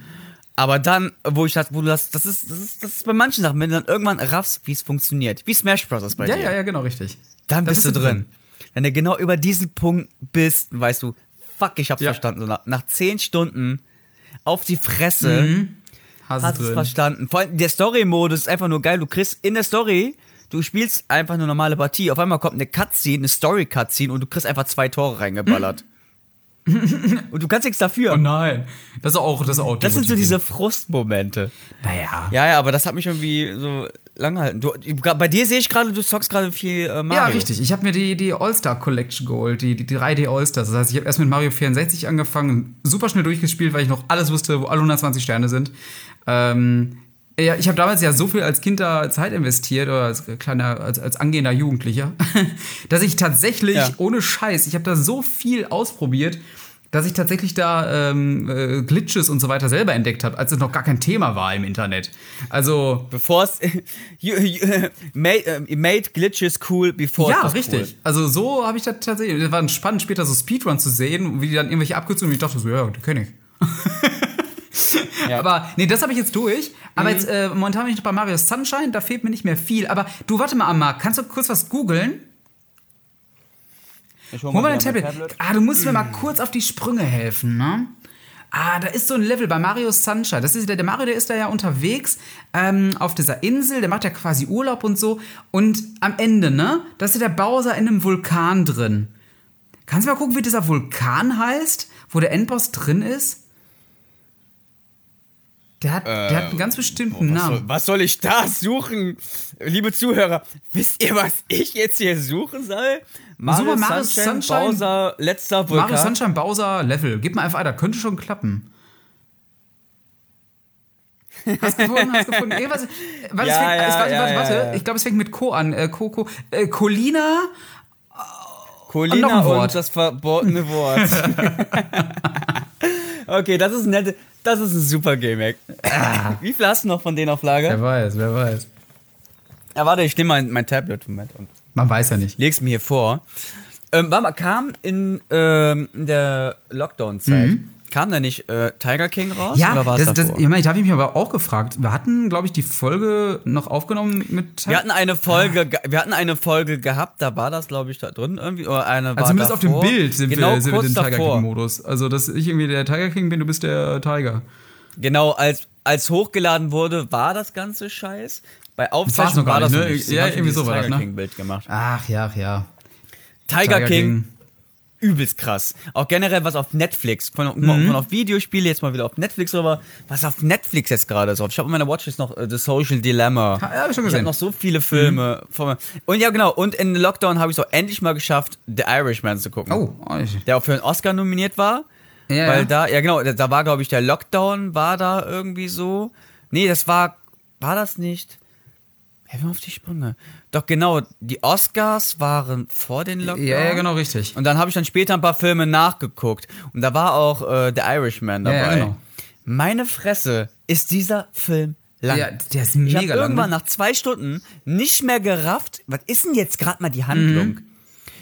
S2: Aber dann, wo ich dachte, wo du das, das ist, das ist, das ist bei manchen Sachen, wenn du dann irgendwann raffst, wie es funktioniert, wie Smash Bros. bei
S1: Ja,
S2: dir,
S1: ja, ja, genau, richtig.
S2: dann
S1: Da
S2: bist du drin. Wenn du genau über diesen Punkt bist, weißt du, fuck, ich hab's
S1: Ja.
S2: verstanden. So nach, nach zehn Stunden auf die Fresse
S1: Hast
S2: hast
S1: du
S2: es
S1: drin.
S2: verstanden. Vor allem der Story-Modus ist einfach nur geil. Du kriegst in der Story, du spielst einfach eine normale Partie. Auf einmal kommt eine Cutscene, eine Story-Cutscene und du kriegst einfach zwei Tore reingeballert. und du kannst nichts dafür.
S1: Oh nein. Das ist auch, das ist auch
S2: das sind so diese Frustmomente.
S1: Naja.
S2: Ja, ja, aber das hat mich irgendwie so lang gehalten. Du, bei dir sehe ich gerade, du zockst gerade viel äh, Mario.
S1: Ja, richtig. Ich habe mir die, die All-Star Collection geholt, die, die 3D All-Stars. Das heißt, ich habe erst mit Mario 64 angefangen, super schnell durchgespielt, weil ich noch alles wusste, wo alle 120 Sterne sind. Ähm, ja, ich habe damals ja so viel als Kind da Zeit investiert oder als kleiner, als, als angehender Jugendlicher, dass ich tatsächlich,
S2: Ja.
S1: ohne Scheiß, ich habe da so viel ausprobiert, dass ich tatsächlich da ähm, äh, Glitches und so weiter selber entdeckt habe, als es noch gar kein Thema war im Internet. Also,
S2: Bevor es. made, äh, made glitches cool before
S1: Ja, richtig. Also so habe ich das tatsächlich. Es war spannend, später so Speedrun zu sehen, wie die dann irgendwelche Abkürzungen und ich dachte so, ja, die kenne ich.
S2: Ja.
S1: Aber nee, das habe ich jetzt durch. Aber
S2: Mhm.
S1: jetzt äh, momentan bin ich noch bei Mario Sunshine, da fehlt mir nicht mehr viel. Aber du, warte mal, Marc, kannst du kurz was googeln?
S2: Ich hol
S1: Hol mal dein
S2: mein
S1: Tablet. Ah, du musst mir mal kurz auf die Sprünge helfen, ne? Ah, da ist so ein Level bei Mario Sunshine. Das ist der, der Mario, der ist da ja unterwegs ähm, auf dieser Insel, der macht ja quasi Urlaub und so. Und am Ende, ne? Da ist ja der Bowser in einem Vulkan drin. Kannst du mal gucken, wie dieser Vulkan heißt, wo der Endboss drin ist? Der hat, der hat einen ganz bestimmten
S2: Was soll,
S1: Namen.
S2: was soll ich da suchen? Liebe Zuhörer, wisst ihr, was ich jetzt hier suchen soll? Mario,
S1: mal Mario
S2: Sunshine,
S1: Sunshine.
S2: Bowser, letzter Vulkan.
S1: Mario Sunshine Bowser Level. Gib mal einfach ein, da könnte schon klappen. Hast gefunden, hast gefunden. Irgendwas, warte,
S2: Ja,
S1: fängt,
S2: ja,
S1: es, warte,
S2: ja,
S1: warte, warte.
S2: ja.
S1: Ich glaube, es fängt mit Co an. Äh, Co, Co, äh, Colina.
S2: Colina
S1: Und
S2: und,
S1: Wort.
S2: das verbotene Wort. okay, das ist ein nette, das ist ein super Gimmick. Wie viel hast du noch von denen auf Lager?
S1: Wer weiß, wer weiß.
S2: Ja, warte, ich nehme mein, mein Tablet Moment,
S1: Man weiß ja nicht.
S2: leg's mir hier vor. Ähm, kam in, ähm, in der Lockdown-Zeit, kam da nicht äh, Tiger King raus?
S1: Ja,
S2: oder war
S1: das, das,
S2: davor?
S1: ich meine, ich habe mich aber auch gefragt. Wir hatten, glaube ich, die Folge noch aufgenommen mit.
S2: Wir hatten eine Folge, ge- wir hatten eine Folge gehabt, da war das, glaube ich, da drin irgendwie. Oder eine war
S1: also zumindest auf dem
S2: davor.
S1: Bild sind
S2: genau,
S1: wir, sind wir den Tiger
S2: davor.
S1: King-Modus. Also, dass ich irgendwie der Tiger King bin, du bist der Tiger.
S2: Genau, als, als hochgeladen wurde, war das ganze Scheiß. Bei Aufzeichnung war das
S1: nicht, ne?
S2: nicht.
S1: Ja, irgendwie so war das,
S2: Tiger
S1: ne?
S2: King Bild gemacht.
S1: Ach ja, ach ja.
S2: Tiger, King, übelst krass. Auch generell was auf Netflix. Von,
S1: Mhm.
S2: von auf Videospiele jetzt mal wieder auf Netflix rüber. Was auf Netflix jetzt gerade ist. Ich habe in meiner Watchlist noch äh, The Social Dilemma.
S1: Ha, ja, hab ich schon
S2: Ich
S1: gesehen.
S2: habe noch so viele Filme.
S1: Mhm.
S2: Von. Und ja, genau. Und in Lockdown habe ich es auch endlich mal geschafft, The Irishman zu gucken.
S1: Oh, ich-
S2: Der auch für einen Oscar nominiert war.
S1: ja,
S2: Weil
S1: ja.
S2: da, ja genau, da, war, glaube ich, der Lockdown war da irgendwie so. Nee, das war, war das nicht? Helfen auf die Sprünge. Doch genau, die Oscars waren vor den Lockdown.
S1: ja, ja, genau, richtig.
S2: Und dann habe ich dann später ein paar Filme nachgeguckt. Und da war auch äh, The Irishman dabei.
S1: Ja, genau.
S2: Meine Fresse, ist dieser Film lang.
S1: Ja, der ist
S2: ich
S1: mega
S2: habe
S1: lang.
S2: irgendwann
S1: Ne?
S2: nach zwei Stunden nicht mehr gerafft, was ist denn jetzt gerade mal die Handlung?
S1: Mhm.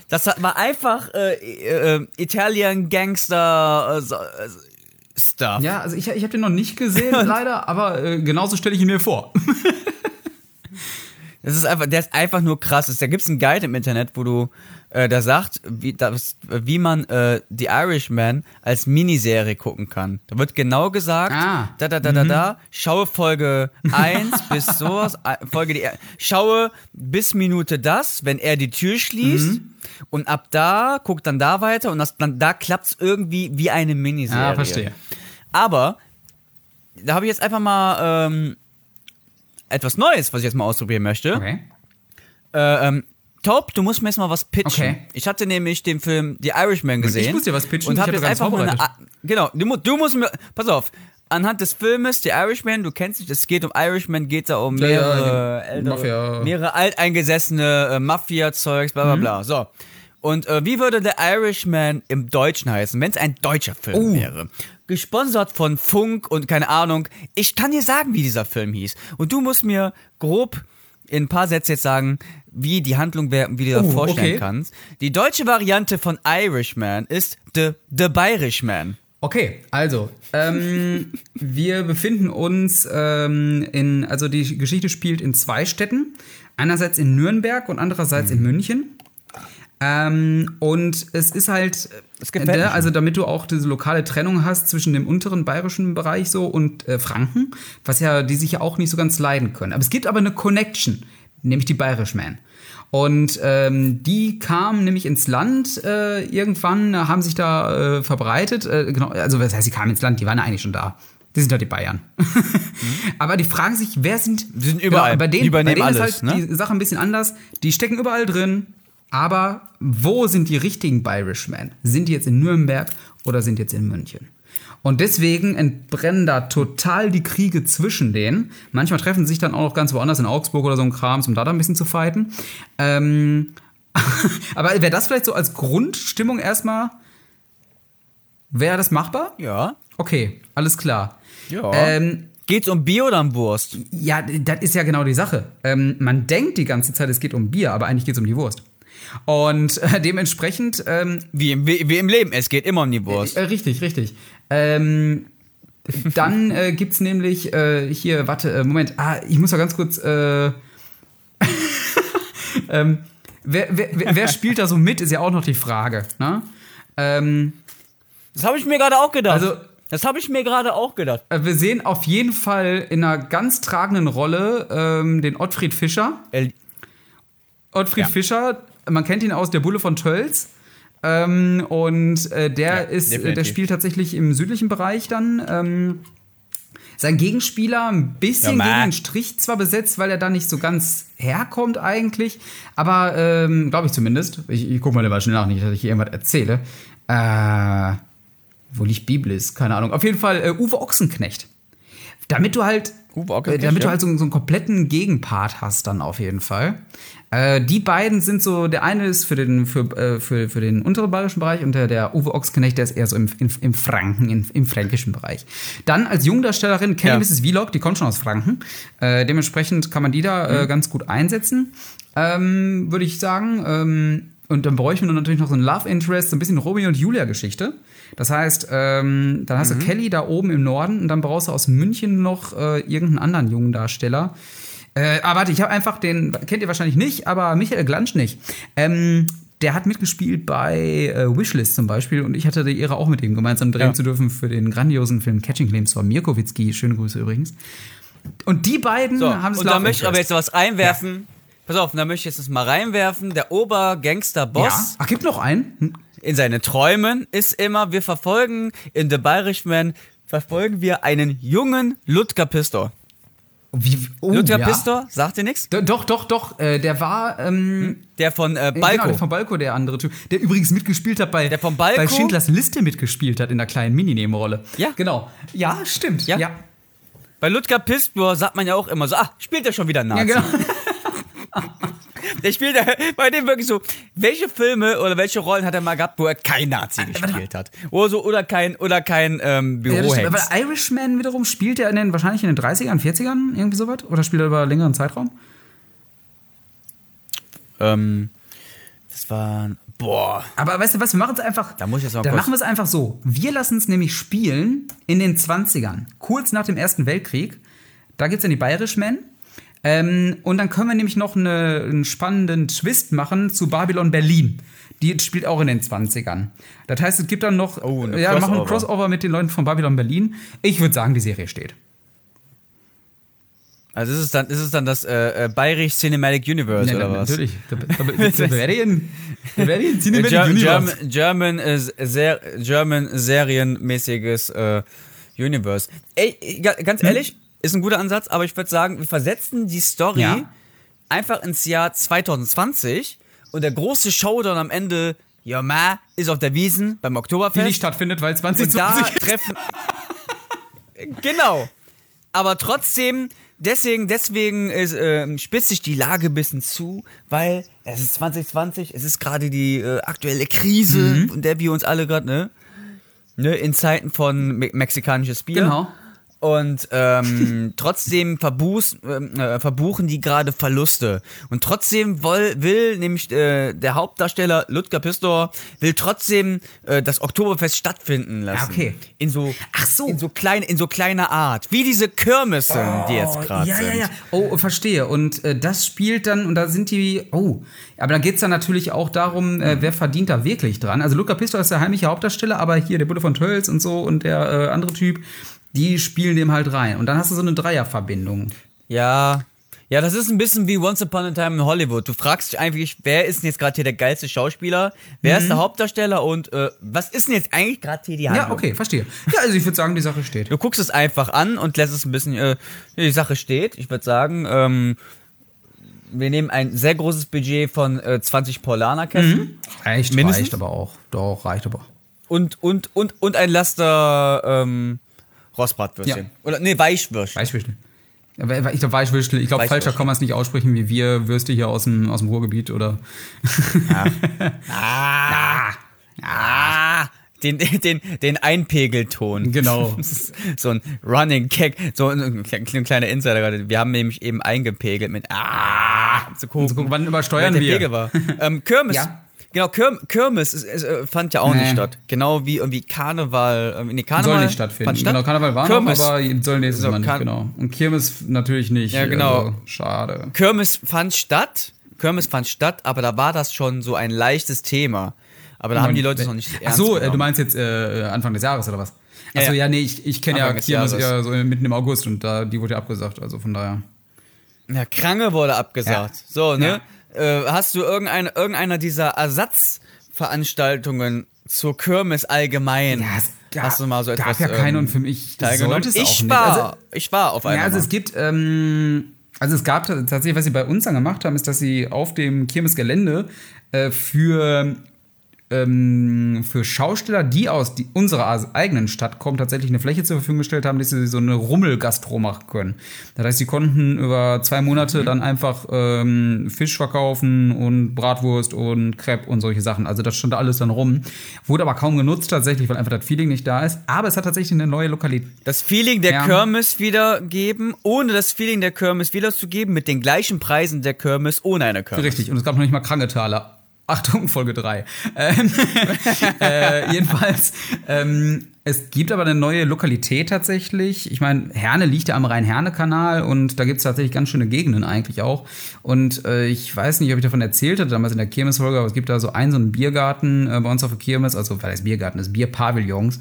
S2: Das war einfach äh, äh, Italian Gangster äh, äh, Stuff.
S1: Ja, also ich, ich habe den noch nicht gesehen, leider, aber äh, genauso stelle ich ihn mir vor.
S2: Das ist einfach, der ist einfach nur krass. Da gibt es einen Guide im Internet, wo du äh, da sagt, wie, das, wie man äh, The Irishman als Miniserie gucken kann. Da wird genau gesagt,
S1: Ah.
S2: da da da da da, schaue Folge 1 bis sowas, äh, Folge die, schaue bis Minute das, wenn er die Tür schließt. Und ab da guckt dann da weiter und das, dann da klappt's irgendwie wie eine Miniserie.
S1: Ja, verstehe.
S2: Aber da habe ich jetzt einfach mal ähm, etwas Neues, was ich jetzt mal ausprobieren möchte.
S1: Okay.
S2: Äh, ähm, Taub, du musst mir jetzt mal was pitchen.
S1: Okay.
S2: Ich hatte nämlich den Film The Irishman gesehen.
S1: muss dir was pitchen,
S2: Und
S1: ich
S2: hab jetzt einfach mal eine, Genau, du, du musst mir. Pass auf. Anhand des Filmes The Irishman, du kennst dich, es geht um Irishman, geht da um
S1: Ja, ja,
S2: mehrere,
S1: die
S2: ältere,
S1: Mafia.
S2: mehrere alteingesessene äh, Mafia-Zeugs, bla bla
S1: Mhm.
S2: bla. So. Und äh, wie würde The Irishman im Deutschen heißen, wenn es ein deutscher Film
S1: Oh.
S2: wäre? Gesponsert von Funk und keine Ahnung. Ich kann dir sagen, wie dieser Film hieß. Und du musst mir grob in ein paar Sätzen jetzt sagen, wie die Handlung wäre, wie du dir das
S1: Oh,
S2: vorstellen
S1: okay.
S2: kannst. Die deutsche Variante von Irishman ist The, The Bayerishman.
S1: Okay, also, ähm, wir befinden uns ähm, in, also die Geschichte spielt in zwei Städten. Einerseits in Nürnberg und andererseits in München. Ähm, und es ist halt,
S2: mir
S1: äh,
S2: schon.
S1: also damit du auch diese lokale Trennung hast zwischen dem unteren bayerischen Bereich so und äh, Franken, was ja, die sich ja auch nicht so ganz leiden können. Aber es gibt aber eine Connection, nämlich die Bayerishman. Und ähm, die kamen nämlich ins Land äh, irgendwann, haben sich da äh, verbreitet. Äh, genau, also was heißt, sie kamen ins Land, die waren ja eigentlich schon da. Die sind halt die Bayern. Aber die fragen sich, wer sind.
S2: Die sind überall.
S1: bei denen,
S2: Die übernehmen
S1: bei denen
S2: alles,
S1: ist halt
S2: ne?
S1: die Sache ein bisschen anders. Die stecken überall drin. Aber wo sind die richtigen Irishmen? Sind die jetzt in Nürnberg oder sind die jetzt in München? Und deswegen entbrennen da total die Kriege zwischen denen. Manchmal treffen sie sich dann auch noch ganz woanders in Augsburg oder so ein Krams, um da dann ein bisschen zu fighten. Ähm, aber wäre das vielleicht so als Grundstimmung erstmal? Wäre das machbar?
S2: Ja.
S1: Okay, alles klar.
S2: Ja.
S1: Ähm,
S2: Geht's um Bier oder um Wurst?
S1: ja, das ist ja genau die Sache. Ähm, man denkt die ganze Zeit, es geht um Bier, aber eigentlich geht es um die Wurst. Und äh, dementsprechend, ähm,
S2: Wie im, wie, wie im Leben, es geht immer um die Wurst.
S1: äh, richtig, richtig. Ähm, dann äh, gibt es nämlich äh, hier, warte, äh, Moment, ah, ich muss mal ganz kurz. Äh, ähm, wer, wer, wer spielt da so mit, ist ja auch noch die Frage. Ne? Ähm,
S2: Das habe ich mir gerade auch gedacht.
S1: Also-
S2: das habe ich mir gerade auch gedacht.
S1: äh, wir sehen auf jeden Fall in einer ganz tragenden Rolle ähm, den Ottfried Fischer.
S2: El
S1: Ottfried
S2: Ja.
S1: Fischer, man kennt ihn aus der Bulle von Tölz. Ähm, und äh, der
S2: Ja,
S1: ist, äh, der
S2: definitiv.
S1: spielt tatsächlich im südlichen Bereich dann. Ähm, sein Gegenspieler ein bisschen
S2: Ja,
S1: gegen den Strich zwar besetzt, weil er da nicht so ganz herkommt eigentlich, aber ähm, glaube ich zumindest. Ich, ich gucke mal lieber schnell nach, nicht, dass ich hier irgendwas erzähle. Äh, wo liegt Biblis? Keine Ahnung. Auf jeden Fall äh, Uwe Ochsenknecht. Damit du halt,
S2: Uwe
S1: äh,
S2: Ochsenknecht,
S1: damit du
S2: ja.
S1: halt so, so einen kompletten Gegenpart hast dann auf jeden Fall. Äh, die beiden sind so, der eine ist für den, für, äh, für, für den unteren bayerischen Bereich und der, der Uwe Ochsenknecht, der ist eher so im, im, im Franken, im, im fränkischen Bereich. Dann als Jungdarstellerin Kenny
S2: Ja.
S1: Mrs. Vlog, die kommt schon aus Franken. Äh, dementsprechend kann man die da
S2: Mhm.
S1: äh, ganz gut einsetzen, ähm, würde ich sagen. Ähm, und dann bräuchten wir natürlich noch so ein Love Interest, so ein bisschen Romeo und Julia Geschichte. Das heißt, ähm, dann
S2: Mhm.
S1: hast du Kelly da oben im Norden und dann brauchst du aus München noch äh, irgendeinen anderen jungen Darsteller. Äh, aber warte, ich habe einfach den, kennt ihr wahrscheinlich nicht, aber Michael Glansch nicht. Ähm, der hat mitgespielt bei äh, Wishlist zum Beispiel und ich hatte die Ehre, auch mit ihm gemeinsam drehen
S2: Ja.
S1: zu dürfen für den grandiosen Film Catching Claims von Mirko Witzki. Schöne Grüße übrigens. Und die beiden
S2: So,
S1: haben es
S2: und da möchte ich aber jetzt was reinwerfen. Pass auf, da möchte ich jetzt das mal reinwerfen. Der Obergangster-Boss.
S1: Ja. Ach, gibt noch einen? Hm,
S2: in seinen Träumen ist immer, wir verfolgen in The Irishman, verfolgen wir einen jungen Ludger Pistor.
S1: Wie, oh,
S2: Ludger
S1: ja.
S2: Pistor, sagt dir nichts?
S1: Doch, doch, doch. Äh, der war ähm,
S2: Der von äh,
S1: äh,
S2: Balko.
S1: Genau, der von Balko, der andere Typ. Der übrigens mitgespielt hat bei,
S2: Der von Balko?
S1: bei Schindlers Liste mitgespielt hat in der kleinen Mininebenrolle.
S2: Ja.
S1: Genau. Ja, stimmt.
S2: Ja.
S1: ja.
S2: Bei Ludger Pistor sagt man ja auch immer so, ah, spielt er schon wieder Nazi.
S1: Ja, genau.
S2: Der spielt bei dem wirklich so, welche Filme oder welche Rollen hat er mal gehabt, wo er kein Nazi
S1: mal.
S2: gespielt hat? Oder so, oder kein, oder kein ähm,
S1: Ja, stimmt.
S2: Bürohengst.
S1: Aber Irishman wiederum spielt er in den, wahrscheinlich in den 30ern, 40ern, irgendwie sowas? Oder spielt er über einen längeren Zeitraum?
S2: ähm, das war, boah,
S1: Aber weißt du was, wir machen es einfach.
S2: Da muss ich jetzt mal kurz-
S1: machen wir es einfach so. Wir lassen es nämlich spielen in den 20ern, kurz nach dem Ersten Weltkrieg. Da gibt es dann die Bayerishmen. Ähm, und dann können wir nämlich noch eine, einen spannenden Twist machen zu Babylon Berlin. Die spielt auch in den 20ern. Das heißt, es gibt dann noch.
S2: Oh,
S1: ja, wir machen ein
S2: Crossover.
S1: Crossover mit den Leuten von Babylon Berlin. Ich würde sagen, die Serie steht.
S2: also ist es dann, ist es dann das äh, äh, Bayerisch Cinematic Universe
S1: Ja,
S2: oder was?
S1: Natürlich. Da Berlin
S2: Äh,
S1: Cinematic
S2: Ger
S1: Universe.
S2: German, German, äh, ser German serienmäßiges äh, Universe. Ey, ga- ganz ehrlich, ist ein guter Ansatz, aber ich würde sagen, wir versetzen die Story
S1: Ja.
S2: einfach ins Jahr 2020 und der große Showdown am Ende, ja ma, ist auf der Wiesen beim
S1: Die
S2: Oktoberfest.
S1: nicht stattfindet, weil
S2: und da
S1: 2020
S2: treffen. genau. Aber trotzdem, deswegen, deswegen ist, ähm, spitzt sich die Lage ein bisschen zu, weil es ist 2020, es ist gerade die äh, aktuelle Krise,
S1: Mhm.
S2: in der wir uns alle gerade, ne? Ne, in Zeiten von me mexikanisches Bier.
S1: Genau.
S2: Und ähm, trotzdem verbuß, ähm, äh, verbuchen die gerade Verluste. Und trotzdem woll, will nämlich äh, der Hauptdarsteller Ludger Pistor will trotzdem äh, das Oktoberfest stattfinden lassen.
S1: Okay.
S2: In so,
S1: Ach so.
S2: in so klein, in so kleiner Art, wie diese Kirmessen, die jetzt gerade
S1: ja,
S2: sind.
S1: ja, ja. Oh, verstehe. Und äh, das spielt dann, und da sind die, oh, aber da geht es dann natürlich auch darum, äh, wer verdient da wirklich dran. Also Luca Pistor ist der heimliche Hauptdarsteller, aber hier der Bulle von Tölz und so und der äh, andere Typ, die spielen dem halt rein. Und dann hast du so eine Dreierverbindung.
S2: Ja. Ja, das ist ein bisschen wie Once Upon a Time in Hollywood. Du fragst dich eigentlich, wer ist denn jetzt gerade hier der geilste Schauspieler? Wer ist der Hauptdarsteller und äh, was ist denn jetzt eigentlich gerade hier die Handlung?
S1: Ja, okay, verstehe. Ja, also ich würde sagen, die Sache steht.
S2: Du guckst es einfach an und lässt es ein bisschen, äh, die Sache steht. Ich würde sagen, ähm, wir nehmen ein sehr großes Budget von äh, 20 Paulanerkästen
S1: Reicht,
S2: Mindestens?
S1: reicht aber auch. Doch, reicht aber.
S2: und, und, und, und ein Laster ähm, Rostbratwürstchen.
S1: Ja.
S2: Oder, nee, Weichwürstchen.
S1: Weichwürstel. Aber Ich glaube, Weichwürstel. Ich glaube, falscher kann man es nicht aussprechen wie wir Würste hier aus dem, aus dem Ruhrgebiet oder.
S2: Ah, den, den, den Einpegelton.
S1: Genau.
S2: So ein Running Gag, so ein, ein kleiner Insider gerade. Wir haben nämlich eben eingepegelt mit Ah, um zu gucken,
S1: zu gucken, wann übersteuern wir.
S2: Pegel war. Ähm, Kirmes.
S1: Ja.
S2: Genau, Kirm, Kirmes ist, ist, äh, fand ja auch
S1: Nee.
S2: nicht statt. Genau wie irgendwie Karneval. Ähm, nee, Karneval
S1: soll nicht stattfinden.
S2: statt?
S1: Genau, Karneval war
S2: Kirmes.
S1: noch, aber soll nächstes
S2: So,
S1: Mal nicht, genau. Und Kirmes natürlich nicht.
S2: Ja, genau.
S1: Also, schade.
S2: Kirmes fand statt. Kirmes fand statt, aber da war das schon so ein leichtes Thema. Aber da haben die Leute es noch nicht
S1: Ach
S2: ernst
S1: so, äh,
S2: genommen.
S1: du meinst jetzt äh, Anfang des Jahres oder was?
S2: Ja,
S1: Achso,
S2: ja.
S1: ja, nee, ich, ich kenne ja Kirmes ja so mitten im August und da, die wurde ja abgesagt, also von daher.
S2: Ja, Krange wurde abgesagt.
S1: Ja.
S2: So, ne? Äh, hast du irgendeine, irgendeiner dieser Ersatzveranstaltungen zur Kirmes allgemein? hast du mal so etwas
S1: gab ja keine
S2: ähm,
S1: und für mich
S2: teilgenommen?
S1: es auch
S2: ich
S1: nicht.
S2: war,
S1: Also,
S2: ich war auf einer.
S1: Ja, also
S2: mal.
S1: es gibt, ähm, also es gab tatsächlich, was sie bei uns dann gemacht haben, ist, dass sie auf dem Kirmesgelände äh, für ähm, für Schausteller, die aus die, unserer eigenen Stadt kommen, tatsächlich eine Fläche zur Verfügung gestellt haben, dass sie so eine Rummelgastro machen können. Das heißt, sie konnten über zwei Monate dann einfach ähm, Fisch verkaufen und Bratwurst und Crepe und solche Sachen. Also das stand da alles dann rum. Wurde aber kaum genutzt tatsächlich, weil einfach das Feeling nicht da ist. Aber es hat tatsächlich eine neue Lokalität.
S2: das Feeling der
S1: Ja.
S2: Kirmes wiedergeben, ohne das Feeling der Kirmes wiederzugeben, mit den gleichen Preisen der Kirmes ohne eine Kirmes.
S1: Richtig, und es gab noch nicht mal Krangetaler. Achtung, Folge 3. Ähm, äh, jedenfalls, ähm, es gibt aber eine neue Lokalität tatsächlich. Ich meine, Herne liegt ja am Rhein-Herne-Kanal und da gibt es tatsächlich ganz schöne Gegenden eigentlich auch. Und äh, ich weiß nicht, ob ich davon erzählt hatte, damals in der Kirmesfolge, aber es gibt da so einen, so einen Biergarten äh, bei uns auf der Kirmes, also, das Biergarten ist, Bierpavillons.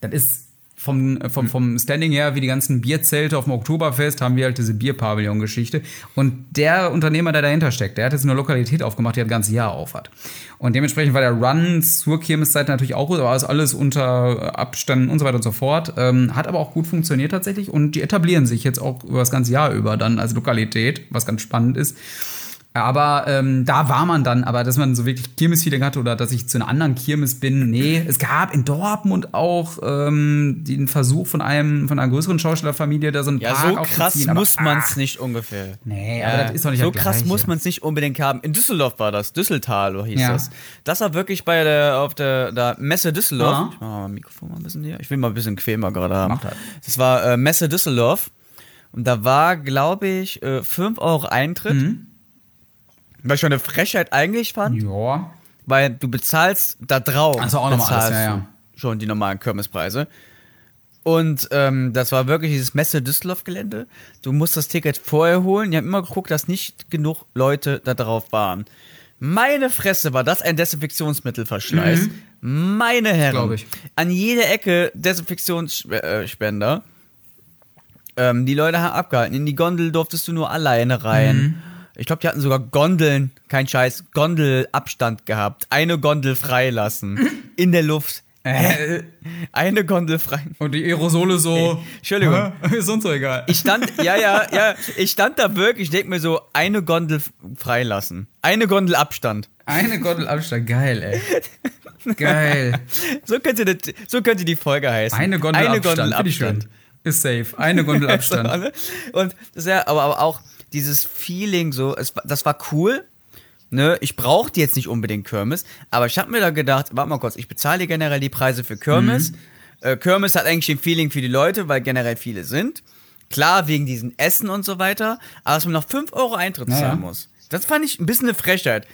S1: Das ist vom, äh, vom, vom Standing her, wie die ganzen Bierzelte auf dem Oktoberfest, haben wir halt diese Bierpavillon-Geschichte. Und der Unternehmer, der dahinter steckt, der hat jetzt eine Lokalität aufgemacht, die das ganze Jahr auf hat. Und dementsprechend war der Run zur Kirmeszeit natürlich auch gut, aber ist alles unter Abständen und so weiter und so fort. Ähm, hat aber auch gut funktioniert tatsächlich und die etablieren sich jetzt auch über das ganze Jahr über dann als Lokalität, was ganz spannend ist. Aber ähm, da war man dann, aber dass man so wirklich Kirmes-Feeling hatte oder dass ich zu einer anderen Kirmes bin, nee. Es gab in Dortmund auch ähm, den Versuch von einem von einer größeren Schauspielerfamilie, da so ein
S2: Ja,
S1: Park
S2: so krass
S1: aber-
S2: muss man es nicht ungefähr.
S1: Nee,
S2: Ja,
S1: aber das ist doch nicht
S2: so krass muss man es nicht unbedingt haben. In Düsseldorf war das, Düsseltal hieß
S1: Ja.
S2: das. Das war wirklich bei der auf der, der Messe Düsseldorf.
S1: Ja.
S2: Ich mach mal mein Mikrofon mal ein bisschen hier. Ich will mal ein bisschen quämer gerade haben.
S1: Das.
S2: Das war äh, Messe Düsseldorf und da war, glaube ich, äh, 5 Euro Eintritt.
S1: Mhm.
S2: Was ich schon eine Frechheit eigentlich fand,
S1: Ja.
S2: weil du bezahlst da drauf.
S1: Ach so, auch nochmal alles, ja, ja.
S2: Schon die normalen Kirmespreise. Und ähm, das war wirklich dieses Messe Düsseldorf-Gelände. Du musst das Ticket vorher holen. Die haben immer geguckt, dass nicht genug Leute da drauf waren. Meine Fresse war das ein Desinfektionsmittelverschleiß. Meine Herren.
S1: Glaub ich.
S2: An jeder Ecke Desinfektionsspender. Ähm, die Leute haben abgehalten. In die Gondel durftest du nur alleine rein.
S1: Mhm.
S2: Ich glaube, die hatten sogar Gondeln, kein Scheiß, Gondelabstand gehabt. Eine Gondel freilassen. In der Luft.
S1: Äh,
S2: Eine Gondel frei.
S1: und die Aerosole so.
S2: Entschuldigung.
S1: Hä? Ist uns so egal.
S2: Ich stand, ja, ja, ja, ich stand da wirklich, ich denk mir so, eine Gondel freilassen. Eine Gondel Abstand.
S1: Eine Gondel Abstand, geil, ey. Geil.
S2: So könnte, das, so könnte die Folge heißen.
S1: Eine Gondel
S2: eine
S1: Abstand.
S2: Gondel. Abstand.
S1: Ist safe. Eine Gondel Abstand.
S2: Und das ist ja, aber, aber auch dieses Feeling so, es, das war cool. Ne, ich brauchte jetzt nicht unbedingt Kirmes, aber ich habe mir da gedacht, warte mal kurz, ich bezahle generell die Preise für Kirmes.
S1: Mhm.
S2: Äh, Kirmes hat eigentlich ein Feeling für die Leute, weil generell viele sind. Klar, wegen diesen Essen und so weiter, aber dass man noch 5 Euro Eintritt
S1: Ja,
S2: zahlen muss. Das fand ich ein bisschen eine Frechheit.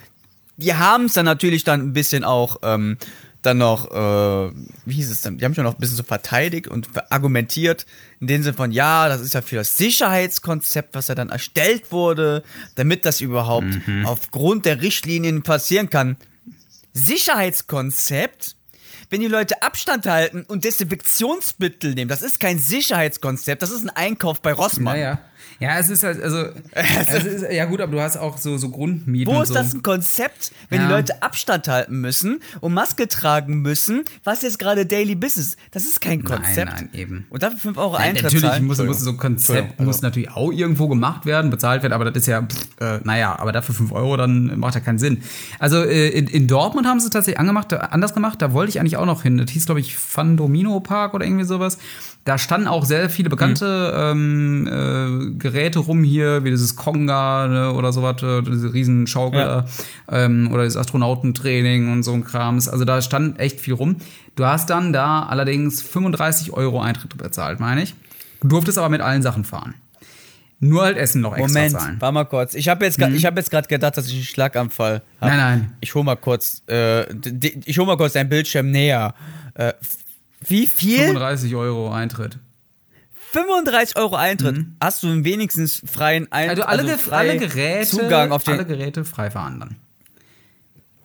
S2: Die haben es dann natürlich dann ein bisschen auch ähm, dann noch, äh, wie hieß es denn? Die haben schon noch ein bisschen so verteidigt und argumentiert, in dem Sinne von, ja, das ist ja für das Sicherheitskonzept, was ja dann erstellt wurde, damit das überhaupt aufgrund der Richtlinien passieren kann. Sicherheitskonzept? Wenn die Leute Abstand halten und Desinfektionsmittel nehmen, das ist kein Sicherheitskonzept, das ist ein Einkauf bei Rossmann.
S1: Ja, ja. Es ist halt, also, es ist, ja gut, aber du hast auch so, so Grundmieten
S2: Wo ist
S1: so.
S2: das ein Konzept, wenn
S1: Ja.
S2: die Leute Abstand halten müssen und Maske tragen müssen? Was jetzt gerade Daily Business? Das ist kein Konzept.
S1: nein, eben.
S2: Und dafür 5 Euro
S1: Nein,
S2: Eintritt
S1: natürlich
S2: zahlen?
S1: muss, muss so ein Konzept muss
S2: also-
S1: natürlich auch irgendwo gemacht werden, bezahlt werden, aber das ist ja, pff, äh, naja, aber dafür 5 Euro, dann macht ja keinen Sinn. Also äh, in, in Dortmund haben sie es tatsächlich angemacht, äh, anders gemacht, da wollte ich eigentlich auch noch hin. Das hieß, glaube ich, Fandomino Park oder irgendwie sowas. Da standen auch sehr viele bekannte ähm, äh, Geräte rum hier, wie dieses Konga ne, oder sowas, äh, diese riesen Schaukel
S2: Ja.
S1: ähm, oder das Astronautentraining und so ein Krams. Also da stand echt viel rum. Du hast dann da allerdings 35 Euro Eintritt bezahlt, meine ich. Du durftest aber mit allen Sachen fahren. Nur halt Essen noch extra
S2: Moment,
S1: zahlen.
S2: warte mal kurz. Ich habe jetzt, gra- ich hab jetzt gerade gedacht, dass ich einen Schlaganfall habe.
S1: Nein, nein.
S2: Ich hol mal kurz, äh, ich hol mal kurz deinen Bildschirm näher. Äh, wie viel?
S1: 35 Euro Eintritt.
S2: 35 Euro Eintritt. Hast du wenigstens freien Eintritt?
S1: Also alle, Ge-
S2: frei
S1: alle Geräte,
S2: Zugang auf den.
S1: alle Geräte frei fahren dann.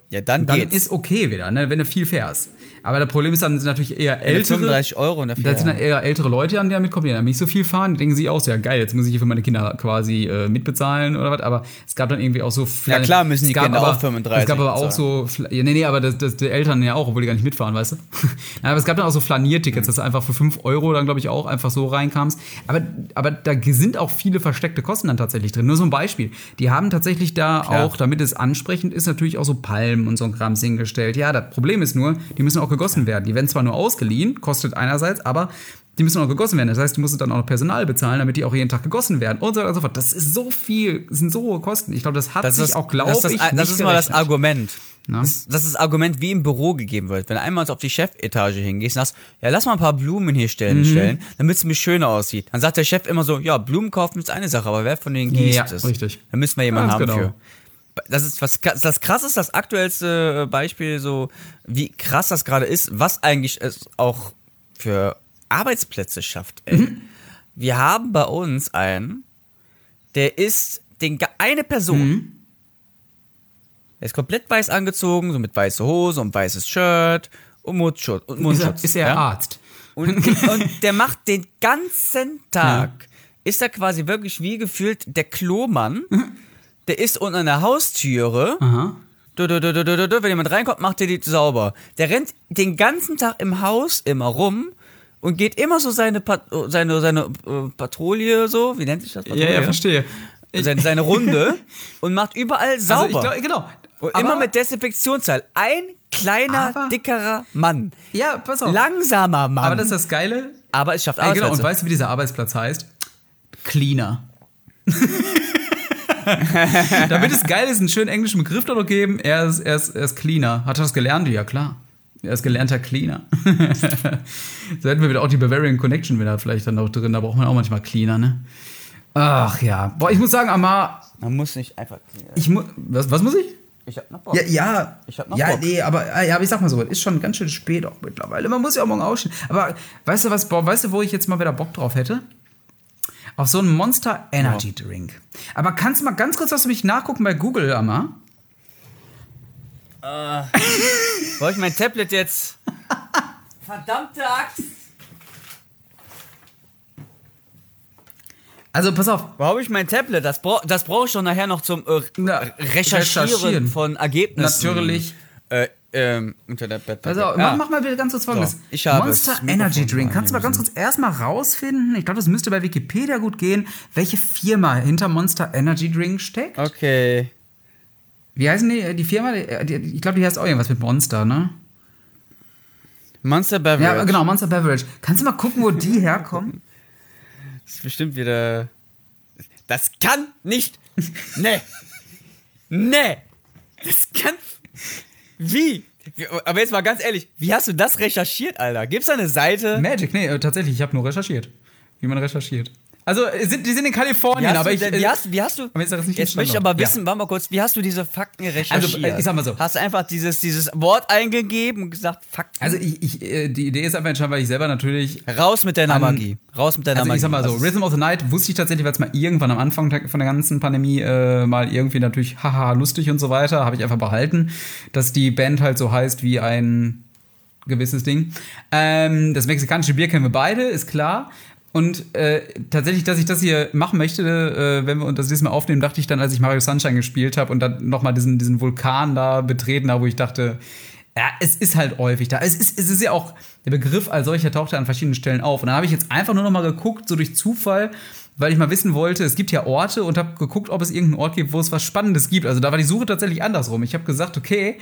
S2: ja, dann,
S1: Dann
S2: geht's.
S1: ist okay wieder, ne, wenn du viel fährst. Aber das Problem ist dann sind natürlich eher ältere.
S2: 35 Euro dafür.
S1: Da sind dann eher ältere Leute an, die damit kommen, die dann nicht so viel fahren. Die denken sich auch so, ja geil, jetzt muss ich hier für meine Kinder quasi äh, mitbezahlen oder was. Aber es gab dann irgendwie auch so
S2: Ja, klar müssen die Kinder
S1: aber,
S2: auch 35
S1: Es gab aber auch so, ja, nee, nee, aber das, das, die Eltern ja auch, obwohl die gar nicht mitfahren, weißt du. Aber es gab dann auch so Flaniertickets, dass du einfach für 5 Euro dann, glaube ich, auch einfach so reinkamst. Aber, aber da sind auch viele versteckte Kosten dann tatsächlich drin. Nur so ein Beispiel. Die haben tatsächlich da
S2: Klar.
S1: auch, damit es ansprechend ist, natürlich auch so Palmen und so ein Kram hingestellt. Ja, das Problem ist nur, die müssen auch gegossen werden. Die werden zwar nur ausgeliehen, kostet einerseits, aber die müssen auch gegossen werden. Das heißt, du musst dann auch noch Personal bezahlen, damit die auch jeden Tag gegossen werden und so weiter und so fort. Das ist so viel, das sind so hohe Kosten. Ich glaube, das hat
S2: Das
S1: sich
S2: ist,
S1: auch, glaube
S2: das ist,
S1: ich,
S2: das, ist mal das. Argument. Das, das ist das Argument, wie im Büro gegeben wird. Wenn du einmal auf die Chefetage hingehst und sagst, ja, lass mal ein paar Blumen hier stellen,
S1: Mhm.
S2: stellen damit es mir schöner aussieht. Dann sagt der Chef immer so, ja, Blumen kaufen ist eine Sache, aber wer von denen gießt
S1: Ja,
S2: es?
S1: richtig.
S2: Da müssen wir jemanden
S1: Ganz
S2: haben
S1: genau.
S2: für. Das ist was das krass ist das aktuellste Beispiel so wie krass das gerade ist, was eigentlich es auch für Arbeitsplätze schafft.
S1: Mhm.
S2: Wir haben bei uns einen, der ist den eine Person.
S1: Mhm.
S2: Er ist komplett weiß angezogen, so mit weißer Hose und weißes Shirt und Mundschutz. Und Mundschutz
S1: ist er
S2: ja?
S1: Arzt?
S2: Und, und der macht den ganzen Tag, ist er quasi wirklich wie gefühlt der Klomann. Der ist unten an der Haustüre.
S1: Aha.
S2: Du, du, du, wenn jemand reinkommt, macht er die sauber. Der rennt den ganzen Tag im Haus immer rum und geht immer so seine, Pat seine, seine äh, Patrouille so, wie nennt sich das?
S1: Ja, ja, verstehe. Ich-
S2: Seine, seine Runde und macht überall sauber.
S1: Also glaub, genau.
S2: und immer mit Desinfektionszahl. Ein kleiner,
S1: Aber-
S2: dickerer Mann.
S1: Ja, pass auf.
S2: Langsamer Mann.
S1: Aber das ist das Geile.
S2: Aber es schafft
S1: Ey, genau, und
S2: Arbeitsplätze.
S1: weißt du, wie dieser Arbeitsplatz heißt? Cleaner. Damit es geil ist, einen schönen englischen Begriff da noch geben. Er ist, er, ist, er ist Cleaner. Hat er das gelernt? Ja, klar. Er ist gelernter Cleaner. so hätten wir wieder auch die Bavarian Connection wieder vielleicht dann noch drin. Da braucht man auch manchmal Cleaner, ne? Ach ja. Boah, ich muss sagen, Amar,
S2: Man muss nicht einfach.
S1: ich muss. Was, was muss ich?
S2: Ich hab noch Bock.
S1: Ja, ja.
S2: Ich hab noch
S1: ja,
S2: Bock.
S1: nee, aber, äh, ja, aber ich sag mal so, es ist schon ganz schön spät auch mittlerweile. Man muss ja auch morgen ausstehen. Aber weißt du was, boah, weißt du, wo ich jetzt mal wieder Bock drauf hätte? Auf so einen Monster Energy Drink. Aber kannst du mal ganz kurz was für mich nachgucken bei Google, Amma?
S2: Brauche ich mein Tablet jetzt? Verdammte Axt!
S1: Also pass auf.
S2: Wo habe ich mein Tablet? Das, bra das brauche ich doch nachher noch zum äh,
S1: Na,
S2: Recherchieren,
S1: recherchieren.
S2: von Ergebnissen.
S1: Natürlich.
S2: Äh, ähm, unter der Bett.
S1: Pass auf,
S2: Ja.
S1: mach, mal bitte ganz kurz folgendes.
S2: So, ich habe
S1: Monster Energy Drink. Kannst du mal ganz kurz erstmal rausfinden? Ich glaube, das müsste bei Wikipedia gut gehen, welche Firma hinter Monster Energy Drink steckt.
S2: Okay.
S1: Wie heißen die, die Firma? Die, ich glaube, die heißt auch irgendwas mit Monster, ne?
S2: Monster Beverage.
S1: Ja, genau, Monster Beverage. Kannst du mal gucken, wo die herkommen?
S2: Das ist bestimmt wieder. Das kann nicht. Nee. Nee. Das kann. Wie? Aber jetzt mal ganz ehrlich, wie hast du das recherchiert, Alter? Gibt's da eine Seite?
S1: Magic, nee, äh, tatsächlich, ich habe nur recherchiert. Wie man recherchiert. Also, äh, sind, die sind in Kalifornien, aber ich. äh,
S2: wie, hast, wie hast du.
S1: aber jetzt es nicht
S2: jetzt möchte ich aber wissen, warte mal kurz, wie hast du diese Fakten recherchiert?
S1: äh, ich sag mal so.
S2: Hast du einfach dieses, dieses Wort eingegeben und gesagt, Fakten?
S1: Also, ich, ich, die Idee ist einfach entscheidend, weil ich selber natürlich
S2: raus mit deiner
S1: an-
S2: Magie. Raus mit deiner
S1: Also
S2: Magie.
S1: ich sag mal so,
S2: ist-
S1: Rhythm of the Night wusste ich tatsächlich, weil es mal irgendwann am Anfang von der ganzen Pandemie äh, mal irgendwie natürlich haha lustig und so weiter, habe ich einfach behalten, dass die Band halt so heißt wie ein gewisses Ding. Ähm, das mexikanische Bier kennen wir beide, ist klar. Und äh, tatsächlich, dass ich das hier machen möchte, äh, wenn wir uns das diesmal aufnehmen, dachte ich dann, als ich Mario Sunshine gespielt habe und dann nochmal diesen, diesen Vulkan da betreten habe, wo ich dachte, ja, es ist halt häufig da. Es ist, es ist ja auch, der Begriff als solcher taucht ja an verschiedenen Stellen auf. Und dann habe ich jetzt einfach nur noch mal geguckt, so durch Zufall, weil ich mal wissen wollte, es gibt ja Orte und habe geguckt, ob es irgendeinen Ort gibt, wo es was Spannendes gibt. Also da war die Suche tatsächlich andersrum. Ich habe gesagt, okay,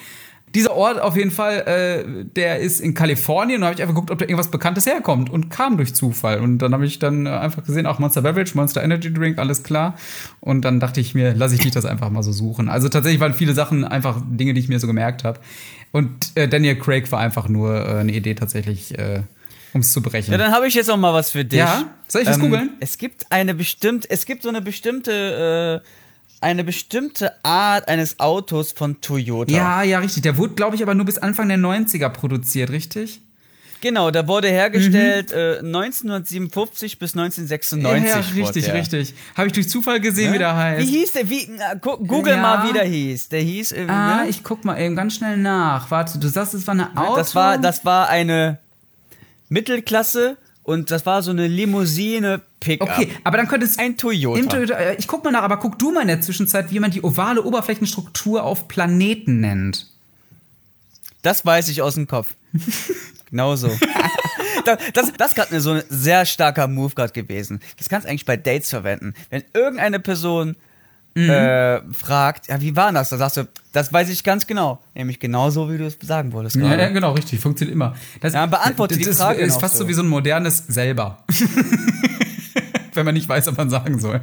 S1: dieser Ort auf jeden Fall, äh, der ist in Kalifornien und habe ich einfach geguckt, ob da irgendwas Bekanntes herkommt und kam durch Zufall. Und dann habe ich dann äh, einfach gesehen, auch Monster Beverage, Monster Energy Drink, alles klar. Und dann dachte ich mir, lasse ich dich das einfach mal so suchen. Also tatsächlich waren viele Sachen einfach Dinge, die ich mir so gemerkt habe. Und äh, Daniel Craig war einfach nur äh, eine Idee tatsächlich, äh, um es zu brechen.
S2: Ja, dann habe ich jetzt noch mal was für dich. Ähm,
S1: Ja? Soll ich das googeln?
S2: Es gibt eine bestimmte, es gibt so eine bestimmte, äh, eine bestimmte Art eines Autos von Toyota.
S1: ja, ja, richtig. Der wurde, glaube ich, aber nur bis Anfang der 90er produziert, richtig?
S2: Genau, der wurde hergestellt äh, 1957 bis 1996.
S1: ja, richtig, richtig. Habe ich durch Zufall gesehen, wie der heißt.
S2: Wie hieß der? Wie, na, Google
S1: Ja.
S2: mal, wie der hieß. Der hieß irgendwie.
S1: Ah,
S2: ne?
S1: ich guck mal eben ganz schnell nach. Warte, du sagst, es war eine Auto.
S2: das war, das war eine Mittelklasse und das war so eine Limousine Pickup.
S1: Okay, aber dann könnte es
S2: Ein Toyota.
S1: Im Toyota äh, ich guck mal nach, aber guck du mal in der Zwischenzeit, wie man die ovale Oberflächenstruktur auf Planeten nennt.
S2: Das weiß ich aus dem Kopf. genau so. das das, das ist gerade so ein sehr starker Move gerade gewesen. Das kannst du eigentlich bei Dates verwenden. Wenn irgendeine Person
S1: Mhm.
S2: äh, fragt, ja, wie war das? Da sagst du, das weiß ich ganz genau. Nämlich genauso, wie du es sagen wolltest
S1: Ja, ja, genau, richtig. Funktioniert immer. Das,
S2: Ja, beantworte die
S1: das
S2: Frage
S1: ist
S2: noch
S1: fast so.
S2: so.
S1: wie so ein modernes selber. Wenn man nicht weiß, was man sagen soll.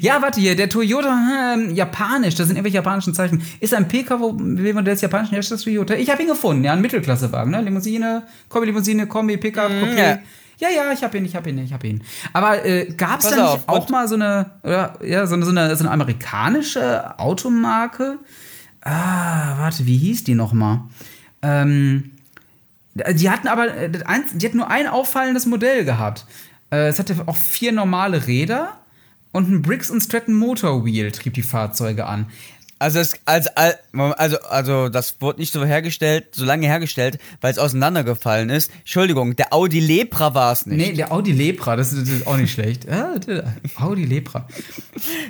S1: Ja, warte hier, der Toyota, ähm, japanisch, das sind irgendwelche japanischen Zeichen. Ist ein PKW-Modell des japanischen Herstellers Toyota. Ich habe ihn gefunden, ja, ein Mittelklassewagen, ne? Limousine, Kombi-Limousine, Kombi, Pickup, Coupé.
S2: Mhm, ja.
S1: Ja, ja, ich hab ihn, ich hab ihn, ich hab ihn. Aber äh, gab es da nicht auch mal so eine, oder, ja, so eine, so eine, so eine amerikanische Automarke? Ah, warte, wie hieß die noch mal? Ähm, die hatten aber, äh, die hatten nur ein auffallendes Modell gehabt. Äh, Es hatte auch vier normale Räder und ein Briggs und Stratton Motor Wheel trieb die Fahrzeuge an.
S2: Also, es, also, also, also, das wurde nicht so hergestellt, so lange hergestellt, weil es auseinandergefallen ist. Entschuldigung, der Audi Lepra war es nicht.
S1: Nee, der Audi Lepra, das ist, das ist auch nicht schlecht. Audi Lepra.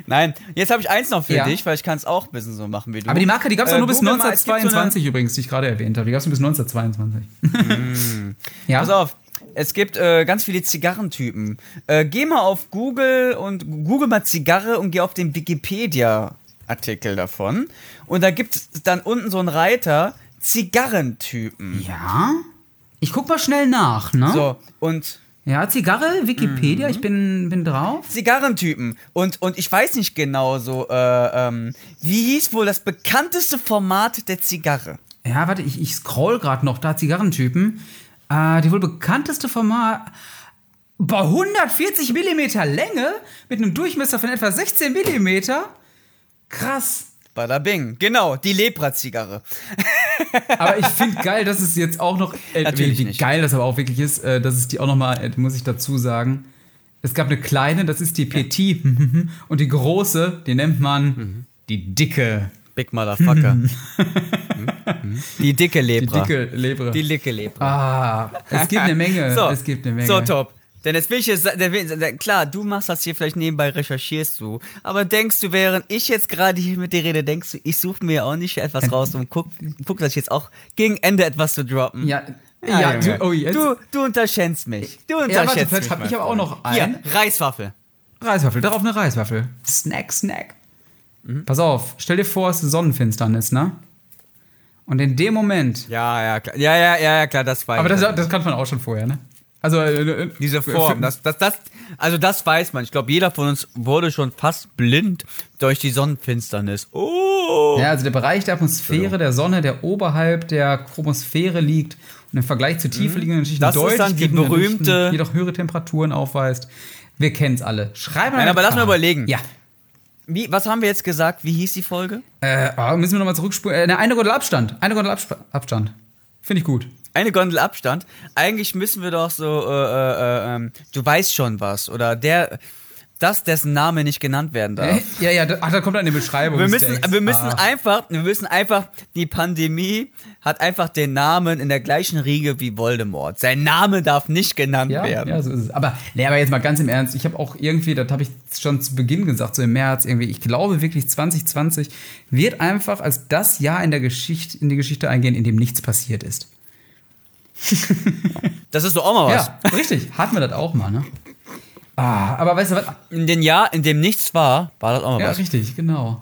S2: Nein, jetzt habe ich eins noch für
S1: Ja.
S2: dich, weil ich kann es auch ein bisschen so machen wie du.
S1: Aber die Marke, die gab es
S2: Äh,
S1: auch nur bis
S2: google mal, es gibt so eine-
S1: 1922 übrigens, die ich gerade erwähnt habe. Die gab es nur bis 1922. ja.
S2: Pass auf, es gibt äh, ganz viele Zigarrentypen. Äh, geh mal auf Google und google mal Zigarre und geh auf den Wikipedia-Artikel davon. Und da gibt es dann unten so einen Reiter, Zigarrentypen.
S1: Ja? Ich guck mal schnell nach, ne?
S2: So, und
S1: Ja, Zigarre, Wikipedia,
S2: Mhm.
S1: ich bin, bin drauf.
S2: Zigarrentypen. Und, und ich weiß nicht genau so, äh, ähm, wie hieß wohl das bekannteste Format der Zigarre?
S1: Ja, warte, ich, ich scroll gerade noch da, Zigarrentypen. Äh, die wohl bekannteste Format. Boah, 140 Millimeter Länge mit einem Durchmesser von etwa 16 Millimeter. Krass.
S2: Bada Bing. Genau, die Lepra-Zigarre.
S1: Aber ich finde geil, dass es jetzt auch noch. Äh,
S2: Natürlich
S1: wie
S2: nicht.
S1: geil das aber auch wirklich ist, äh, dass es die auch noch mal, äh, muss ich dazu sagen. Es gab eine kleine, das ist die Petit. Und die große, die nennt man
S2: Mhm.
S1: die dicke.
S2: Big Motherfucker. Hm? Hm? die dicke
S1: Die
S2: Lepra.
S1: dicke Lebre.
S2: Die dicke Lepra.
S1: ah, es gibt eine Menge.
S2: So,
S1: es gibt eine Menge.
S2: so top. Denn jetzt will ich jetzt, klar, du machst das hier vielleicht nebenbei, recherchierst du. Aber denkst du, während ich jetzt gerade hier mit dir rede, denkst du, ich suche mir auch nicht etwas raus und guck, guck, dass ich jetzt auch gegen Ende etwas zu droppen?
S1: Ja,
S2: Ja,
S1: ja,
S2: Junge.
S1: du, oh, jetzt.
S2: du, du unterschätzt mich. Du unterschätzt
S1: ja, warte,
S2: mich.
S1: vielleicht habe ich aber auch noch einen.
S2: Hier, Reiswaffel.
S1: Reiswaffel, darauf eine Reiswaffel. Snack, Snack. Pass auf, stell dir vor, es ist Sonnenfinsternis, ne? Und in dem Moment.
S2: Ja, ja, klar. Ja, ja, ja, ja, klar, das weiß
S1: Aber
S2: ich.
S1: das, das kann man auch schon vorher, ne? Also, äh, äh,
S2: Diese Form, das, das, das, also das weiß man. Ich glaube, jeder von uns wurde schon fast blind durch die Sonnenfinsternis. Oh!
S1: Ja, also der Bereich der Atmosphäre der Sonne, der oberhalb der Chromosphäre liegt und im Vergleich zur Tiefe liegenden Schichten
S2: Mhm. Das ist
S1: deutlich
S2: dann die berühmte-
S1: Dichten, jedoch höhere Temperaturen aufweist. Wir kennen es alle. Schreiben
S2: Nein, aber lass mal überlegen.
S1: Ja.
S2: Wie, was haben wir jetzt gesagt? Wie hieß die Folge?
S1: Äh, oh, müssen wir nochmal zurückspulen. Äh, ne, eine Gondel Abstand. Eine Gondel Absp Abstand. Finde ich gut.
S2: Eine Gondel Abstand. Eigentlich müssen wir doch so, äh, äh, äh, ähm, du weißt schon was. Oder der, das, dessen Name nicht genannt werden darf.
S1: Ja, ja, da, ach, da kommt eine Beschreibung.
S2: Wir müssen, wir müssen
S1: Ah.
S2: einfach, wir müssen einfach, die Pandemie hat einfach den Namen in der gleichen Riege wie Voldemort. Sein Name darf nicht genannt
S1: Ja,
S2: werden.
S1: ja, so ist es. Aber, nee, aber jetzt mal ganz im Ernst, ich habe auch irgendwie, das habe ich schon zu Beginn gesagt, so im März irgendwie, ich glaube wirklich 2020 wird einfach als das Jahr in der Geschichte, in die Geschichte eingehen, in dem nichts passiert ist.
S2: Das ist doch auch mal was.
S1: Ja, richtig. Hatten wir das auch mal, ne? Ah, aber weißt du was?
S2: In dem Jahr, in dem nichts war, war das auch mal
S1: Ja,
S2: was.
S1: richtig, genau.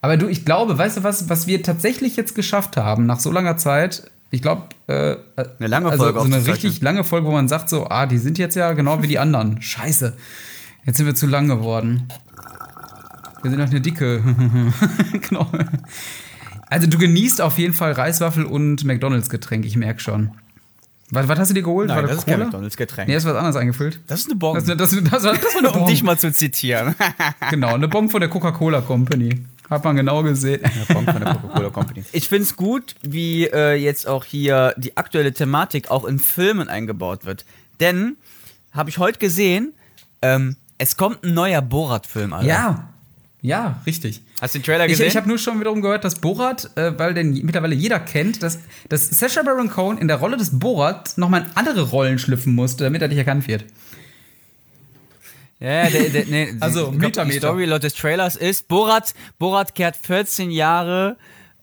S1: Aber du, ich glaube, weißt du was, was wir tatsächlich jetzt geschafft haben, nach so langer Zeit, ich glaube, äh,
S2: Eine lange
S1: also
S2: Folge
S1: so eine richtig lange Folge, wo man sagt so, ah, die sind jetzt ja genau wie die anderen. Scheiße. Jetzt sind wir zu lang geworden. Wir sind doch eine dicke. genau. Also du genießt auf jeden Fall Reiswaffel und McDonalds Getränk, ich merke schon. Was, was hast du dir geholt?
S2: Nein,
S1: War
S2: das ist kein
S1: Cola?
S2: McDonalds Getränk.
S1: Nee, ist was anderes eingefüllt.
S2: Das ist eine Bon.
S1: Das, das, das, das, das war eine
S2: um dich mal zu zitieren.
S1: Genau, eine Bon von der Coca-Cola Company. Hat man genau gesehen.
S2: Bon von der Coca-Cola Company. Ich finde es gut, wie äh, jetzt auch hier die aktuelle Thematik auch in Filmen eingebaut wird. Denn, habe ich heute gesehen, ähm, es kommt ein neuer Borat-Film, Alter.
S1: Ja, ja, richtig.
S2: Hast du den Trailer
S1: Ich,
S2: gesehen?
S1: ich habe nur schon wiederum gehört, dass Borat, äh, weil den mittlerweile jeder kennt, dass, dass Sacha Baron Cohen in der Rolle des Borat nochmal in andere Rollen schlüpfen musste, damit er nicht erkannt wird.
S2: Ja, der, der, nee,
S1: Also,
S2: ich glaub,
S1: Meter,
S2: Die. Story laut des Trailers ist, Borat, Borat kehrt 14 Jahre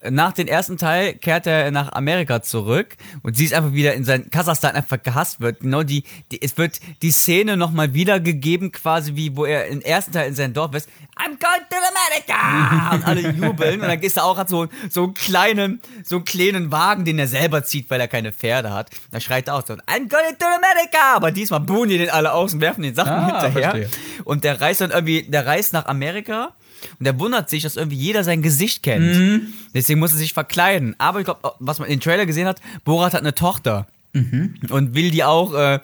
S2: nach dem ersten Teil kehrt er nach Amerika zurück und sie ist einfach wieder in sein Kasachstan einfach gehasst wird. Genau die, die es wird die Szene nochmal wiedergegeben, quasi wie wo er im ersten Teil in sein Dorf ist. I'm going to America! Und alle jubeln und dann ist er auch hat so, so einen kleinen, so einen kleinen Wagen, den er selber zieht, weil er keine Pferde hat. Da schreit er auch so, I'm going to America! Aber diesmal buhen die den alle aus und werfen den Sachen
S1: Ah,
S2: hinterher.
S1: verstehe.
S2: Und der reist dann irgendwie, der reist nach Amerika und der wundert sich, dass irgendwie jeder sein Gesicht kennt.
S1: Mhm.
S2: Deswegen muss er sich verkleiden. Aber ich glaube, was man in den Trailer gesehen hat, Borat hat eine Tochter.
S1: Mhm.
S2: Und will die auch, äh,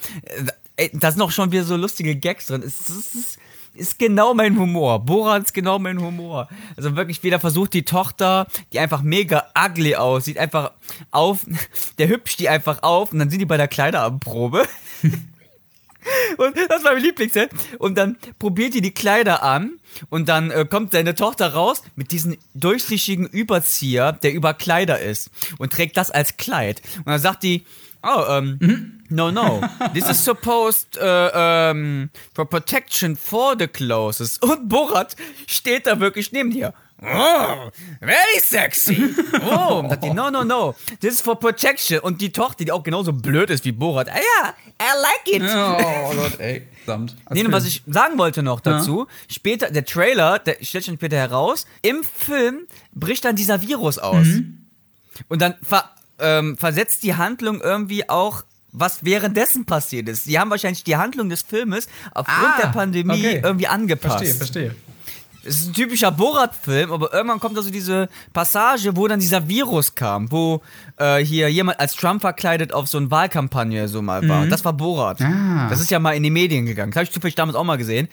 S2: äh, da sind noch schon wieder so lustige Gags drin. Es, es, es ist genau mein Humor. Borat ist genau mein Humor. Also wirklich wieder versucht die Tochter, die einfach mega ugly aussieht, einfach auf, der hübscht die einfach auf und dann sind die bei der Kleiderabprobe. Und das war mein Lieblingsset. Und dann probiert die die Kleider an und dann äh, kommt seine Tochter raus mit diesem durchsichtigen Überzieher, der über Kleider ist und trägt das als Kleid. Und dann sagt die, oh, ähm, no, no, this is supposed uh, um, for protection for the clothes. Und Borat steht da wirklich neben dir. Oh, very sexy. Oh, und sagt die, no, no, no, this is for protection. Und die Tochter, die auch genauso blöd ist wie Borat, ah ja, I like it.
S1: Oh Gott, ey. Samt.
S2: Nee, was ich sagen wollte noch dazu, später, der Trailer, der stellt schon später heraus, im Film bricht dann dieser Virus aus. Und dann ver, ähm, versetzt die Handlung irgendwie auch, was währenddessen passiert ist. Sie haben wahrscheinlich die Handlung des Filmes aufgrund
S1: Ah,
S2: der Pandemie
S1: okay.
S2: irgendwie angepasst.
S1: Verstehe, verstehe.
S2: Es ist ein typischer Borat-Film, aber irgendwann kommt also diese Passage, wo dann dieser Virus kam, wo äh, hier jemand als Trump verkleidet auf so eine Wahlkampagne so mal war. Und das war Borat.
S1: Ah.
S2: Das ist ja mal in die Medien gegangen. Das habe ich zufällig damals auch mal gesehen.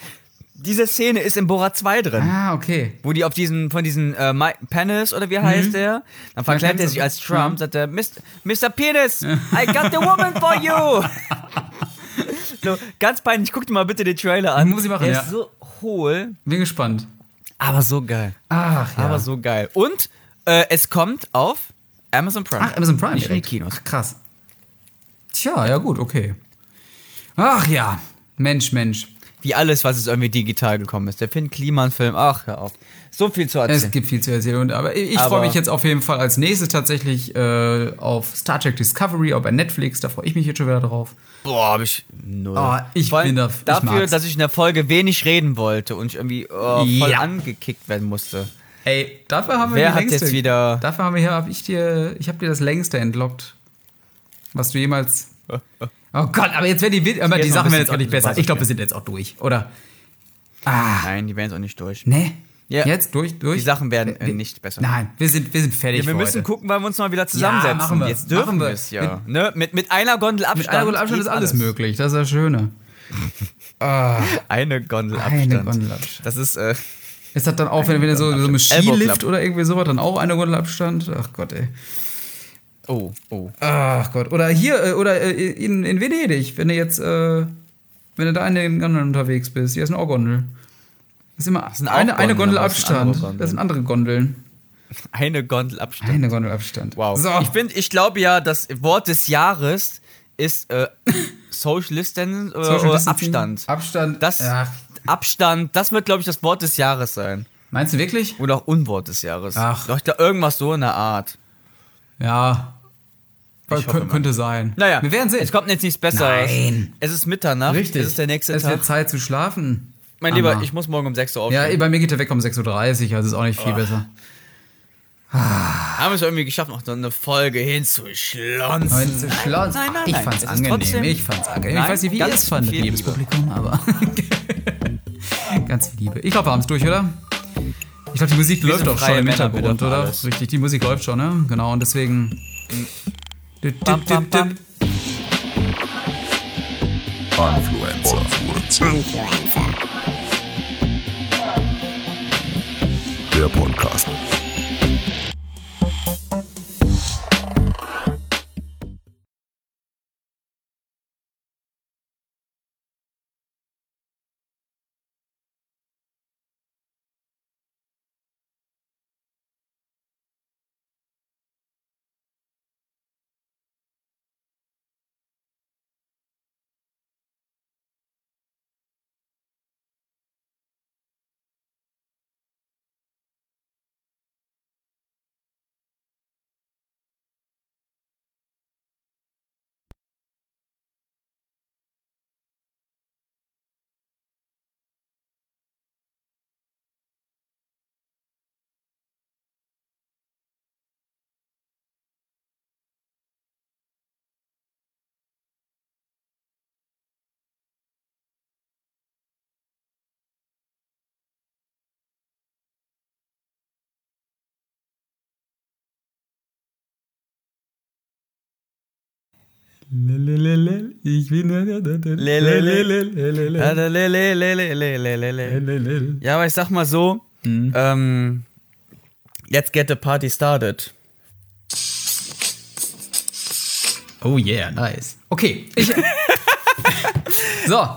S2: Diese Szene ist in Borat 2 drin.
S1: Ah, okay.
S2: Wo die auf diesen, von diesen äh, Penis oder wie heißt der? Dann verkleidet er sich als Trump, sagt er, Mr. Mr. Penis, I got the woman for you. so, ganz peinlich, guck dir mal bitte den Trailer an.
S1: Muss ich machen,
S2: Der
S1: ja.
S2: ist so hohl,
S1: Bin gespannt.
S2: Aber so geil.
S1: Ach, ja.
S2: Aber so geil. Und äh, es kommt auf Amazon Prime.
S1: Ach, Amazon Prime.
S2: Nicht in die. Kinos.
S1: Ach, krass. Tja, ja gut, okay. Ach ja, Mensch, Mensch.
S2: Wie alles, was jetzt irgendwie digital gekommen ist. Der Finn Kliman-Film, ach, hör auf. So viel zu erzählen.
S1: Es gibt viel zu erzählen. Und, aber ich, ich freue mich jetzt auf jeden Fall als nächstes tatsächlich äh, auf Star Trek Discovery, auch bei Netflix. Da freue ich mich jetzt schon wieder drauf.
S2: Boah, hab ich null.
S1: Oh, ich bin da- ich
S2: dafür,
S1: mag's.
S2: dass ich in der Folge wenig reden wollte und ich irgendwie oh, voll
S1: Ja.
S2: angekickt werden musste.
S1: Ey, dafür haben wir
S2: Wer
S1: die
S2: hat
S1: längste,
S2: jetzt wieder-
S1: Dafür haben wir hier, hab ich dir, ich habe dir das längste entlockt, was du jemals. Oh Gott, aber jetzt werden die, aber die
S2: Jetzt
S1: Sachen werden jetzt auch nicht besser. Ich glaube, wir sind jetzt auch durch, oder? Ah,
S2: Nein, die werden es auch nicht durch.
S1: ne?
S2: Ja.
S1: Jetzt durch, durch.
S2: Die Sachen werden äh,
S1: Wir-
S2: nicht besser.
S1: Nein, wir sind, wir sind fertig.
S2: Ja, wir
S1: für
S2: müssen
S1: heute.
S2: gucken, wann wir uns mal wieder zusammensetzen.
S1: machen wir.
S2: Jetzt dürfen
S1: Machen wir.
S2: wir es ja. Ne? Mit, mit einer Gondel Abstand.
S1: Mit Alkohol Abstand ist alles, möglich. Das ist das Schöne.
S2: Eine Gondel
S1: Eine
S2: Abstand.
S1: Gondel Abstand.
S2: Das ist, äh,
S1: Ist das dann auch, wenn, wenn du so, so mit Skilift oder irgendwie sowas, dann auch eine Gondel Abstand? Ach Gott, ey.
S2: oh, oh.
S1: Ach Gott. Oder hier, äh, oder äh, in, in Venedig, wenn du jetzt, äh, wenn du da in den Gondeln unterwegs bist. Hier ist eine auch Gondel. Das ist immer
S2: sind auch
S1: eine, eine Gondel
S2: das
S1: Abstand.
S2: Gondeln.
S1: Das sind andere Gondeln.
S2: Eine Gondel Abstand.
S1: Eine Gondel Abstand.
S2: Wow.
S1: So.
S2: Ich bin, ich glaube ja, das Wort des Jahres ist äh, Social Distancing oder,
S1: Social
S2: oder. Abstand.
S1: Abstand.
S2: Das
S1: ja.
S2: Abstand, das wird, glaube ich, das Wort des Jahres sein.
S1: Meinst du wirklich?
S2: Oder auch Unwort des Jahres.
S1: Ach.
S2: Doch, glaub, irgendwas so in der Art.
S1: Ja.
S2: Ich hoffe
S1: könnte sein.
S2: Naja,
S1: Wir werden sehen.
S2: Es kommt jetzt nichts Besseres.
S1: Nein.
S2: Es ist Mitternacht.
S1: Richtig.
S2: Es ist der nächste
S1: Es
S2: Tag.
S1: wird Zeit zu schlafen.
S2: Mein Lieber, ich muss morgen um 6 Uhr
S1: Ja,
S2: aufstehen.
S1: bei mir geht der weg um 6.30 Uhr, also ist auch nicht viel besser.
S2: Haben wir es irgendwie geschafft, noch so eine Folge hinzuschlonzen.
S1: Nein, zu schlons.
S2: Nein, nein,
S1: ich
S2: nein,
S1: fand's
S2: es
S1: angenehm. ich fand's angenehm.
S2: Nein,
S1: ich weiß nicht, wie ihr es fandet, liebes
S2: Liebe.
S1: Publikum, aber. ganz viel Liebe. Ich glaube, wir haben es durch, oder? Ich glaube, die Musik läuft
S2: sind
S1: auch schon im
S2: wir
S1: Hintergrund, oder?
S2: alles.
S1: Richtig, die Musik läuft schon, ne? Genau, und deswegen.
S2: Bam, bam, bam.
S3: Influencer.
S4: Influencer.
S3: Podcast.
S1: Ich bin.
S2: Ja, aber ich sag mal so:
S1: mhm.
S2: ähm, Let's get the party started.
S1: Oh yeah, nice. Okay. Ich, so,